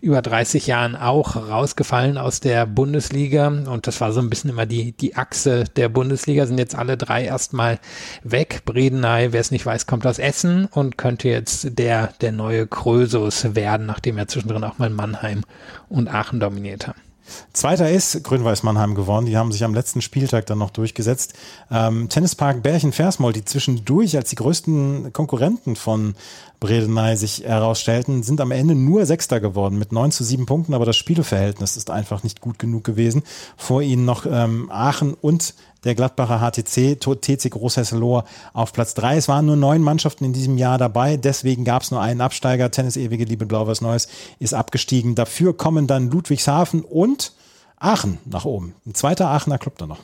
über 30 Jahren auch rausgefallen aus der Bundesliga. Und das war so ein bisschen immer die, die Achse der Bundesliga. Sind jetzt alle drei erstmal weg. Bredeney, wer es nicht weiß, kommt aus Essen und könnte jetzt der, der neue Krösus werden, nachdem er zwischendrin auch mal Mannheim und Aachen dominiert haben. Zweiter ist Grün-Weiß Mannheim geworden. Die haben sich am letzten Spieltag dann noch durchgesetzt. Ähm, Tennispark Bärchen-Versmold, die zwischendurch als die größten Konkurrenten von Bredeney sich herausstellten, sind am Ende nur Sechster geworden mit 9 zu 7 Punkten, aber das Spielverhältnis ist einfach nicht gut genug gewesen. Vor ihnen noch ähm, Aachen und der Gladbacher HTC, TC Großhesselohr auf Platz 3. Es waren nur neun Mannschaften in diesem Jahr dabei, deswegen gab es nur einen Absteiger. Tennis Ewige Liebe Blau-Weiß Neues ist abgestiegen. Dafür kommen dann Ludwigshafen und Aachen nach oben. Ein zweiter Aachener Club da noch.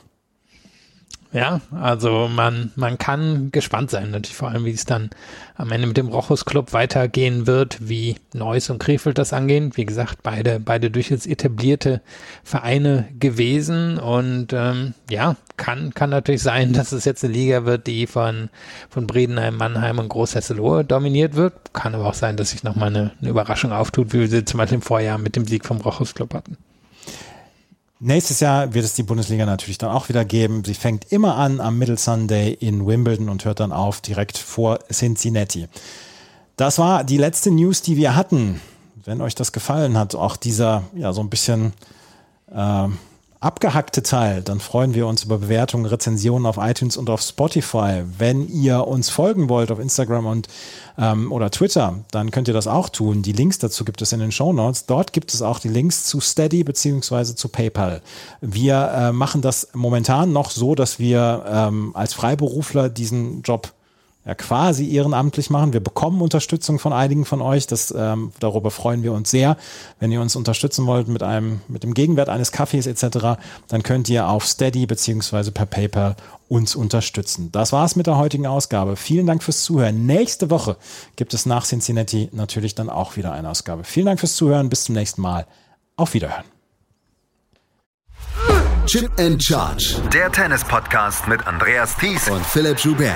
Ja, also man, man kann gespannt sein, natürlich vor allem, wie es dann am Ende mit dem Rochus Club weitergehen wird, wie Neuss und Krefeld das angehen. Wie gesagt, beide, beide durchaus etablierte Vereine gewesen und ähm, ja, kann, kann natürlich sein, dass es jetzt eine Liga wird, die von, von Bredenheim, Mannheim und Großhesselohe dominiert wird. Kann aber auch sein, dass sich nochmal eine, eine Überraschung auftut, wie wir sie zum Beispiel im Vorjahr mit dem Sieg vom Rochus Club hatten. Nächstes Jahr wird es die Bundesliga natürlich dann auch wieder geben. Sie fängt immer an am Middle Sunday in Wimbledon und hört dann auf direkt vor Cincinnati. Das war die letzte News, die wir hatten. Wenn euch das gefallen hat, auch dieser, ja, so ein bisschen äh, abgehackte Teil, dann freuen wir uns über Bewertungen, Rezensionen auf iTunes und auf Spotify. Wenn ihr uns folgen wollt auf Instagram und ähm, oder Twitter, dann könnt ihr das auch tun. Die Links dazu gibt es in den Show Notes. Dort gibt es auch die Links zu Steady beziehungsweise zu PayPal. Wir äh, machen das momentan noch so, dass wir ähm, als Freiberufler diesen Job ja quasi ehrenamtlich machen. Wir bekommen Unterstützung von einigen von euch. Das, ähm, darüber freuen wir uns sehr. Wenn ihr uns unterstützen wollt mit einem, mit dem Gegenwert eines Kaffees etc., dann könnt ihr auf Steady beziehungsweise per PayPal uns unterstützen. Das war's mit der heutigen Ausgabe. Vielen Dank fürs Zuhören. Nächste Woche gibt es nach Cincinnati natürlich dann auch wieder eine Ausgabe. Vielen Dank fürs Zuhören. Bis zum nächsten Mal. Auf Wiederhören. Chip and Charge. Der Tennis-Podcast mit Andreas Thies und Philipp Joubert.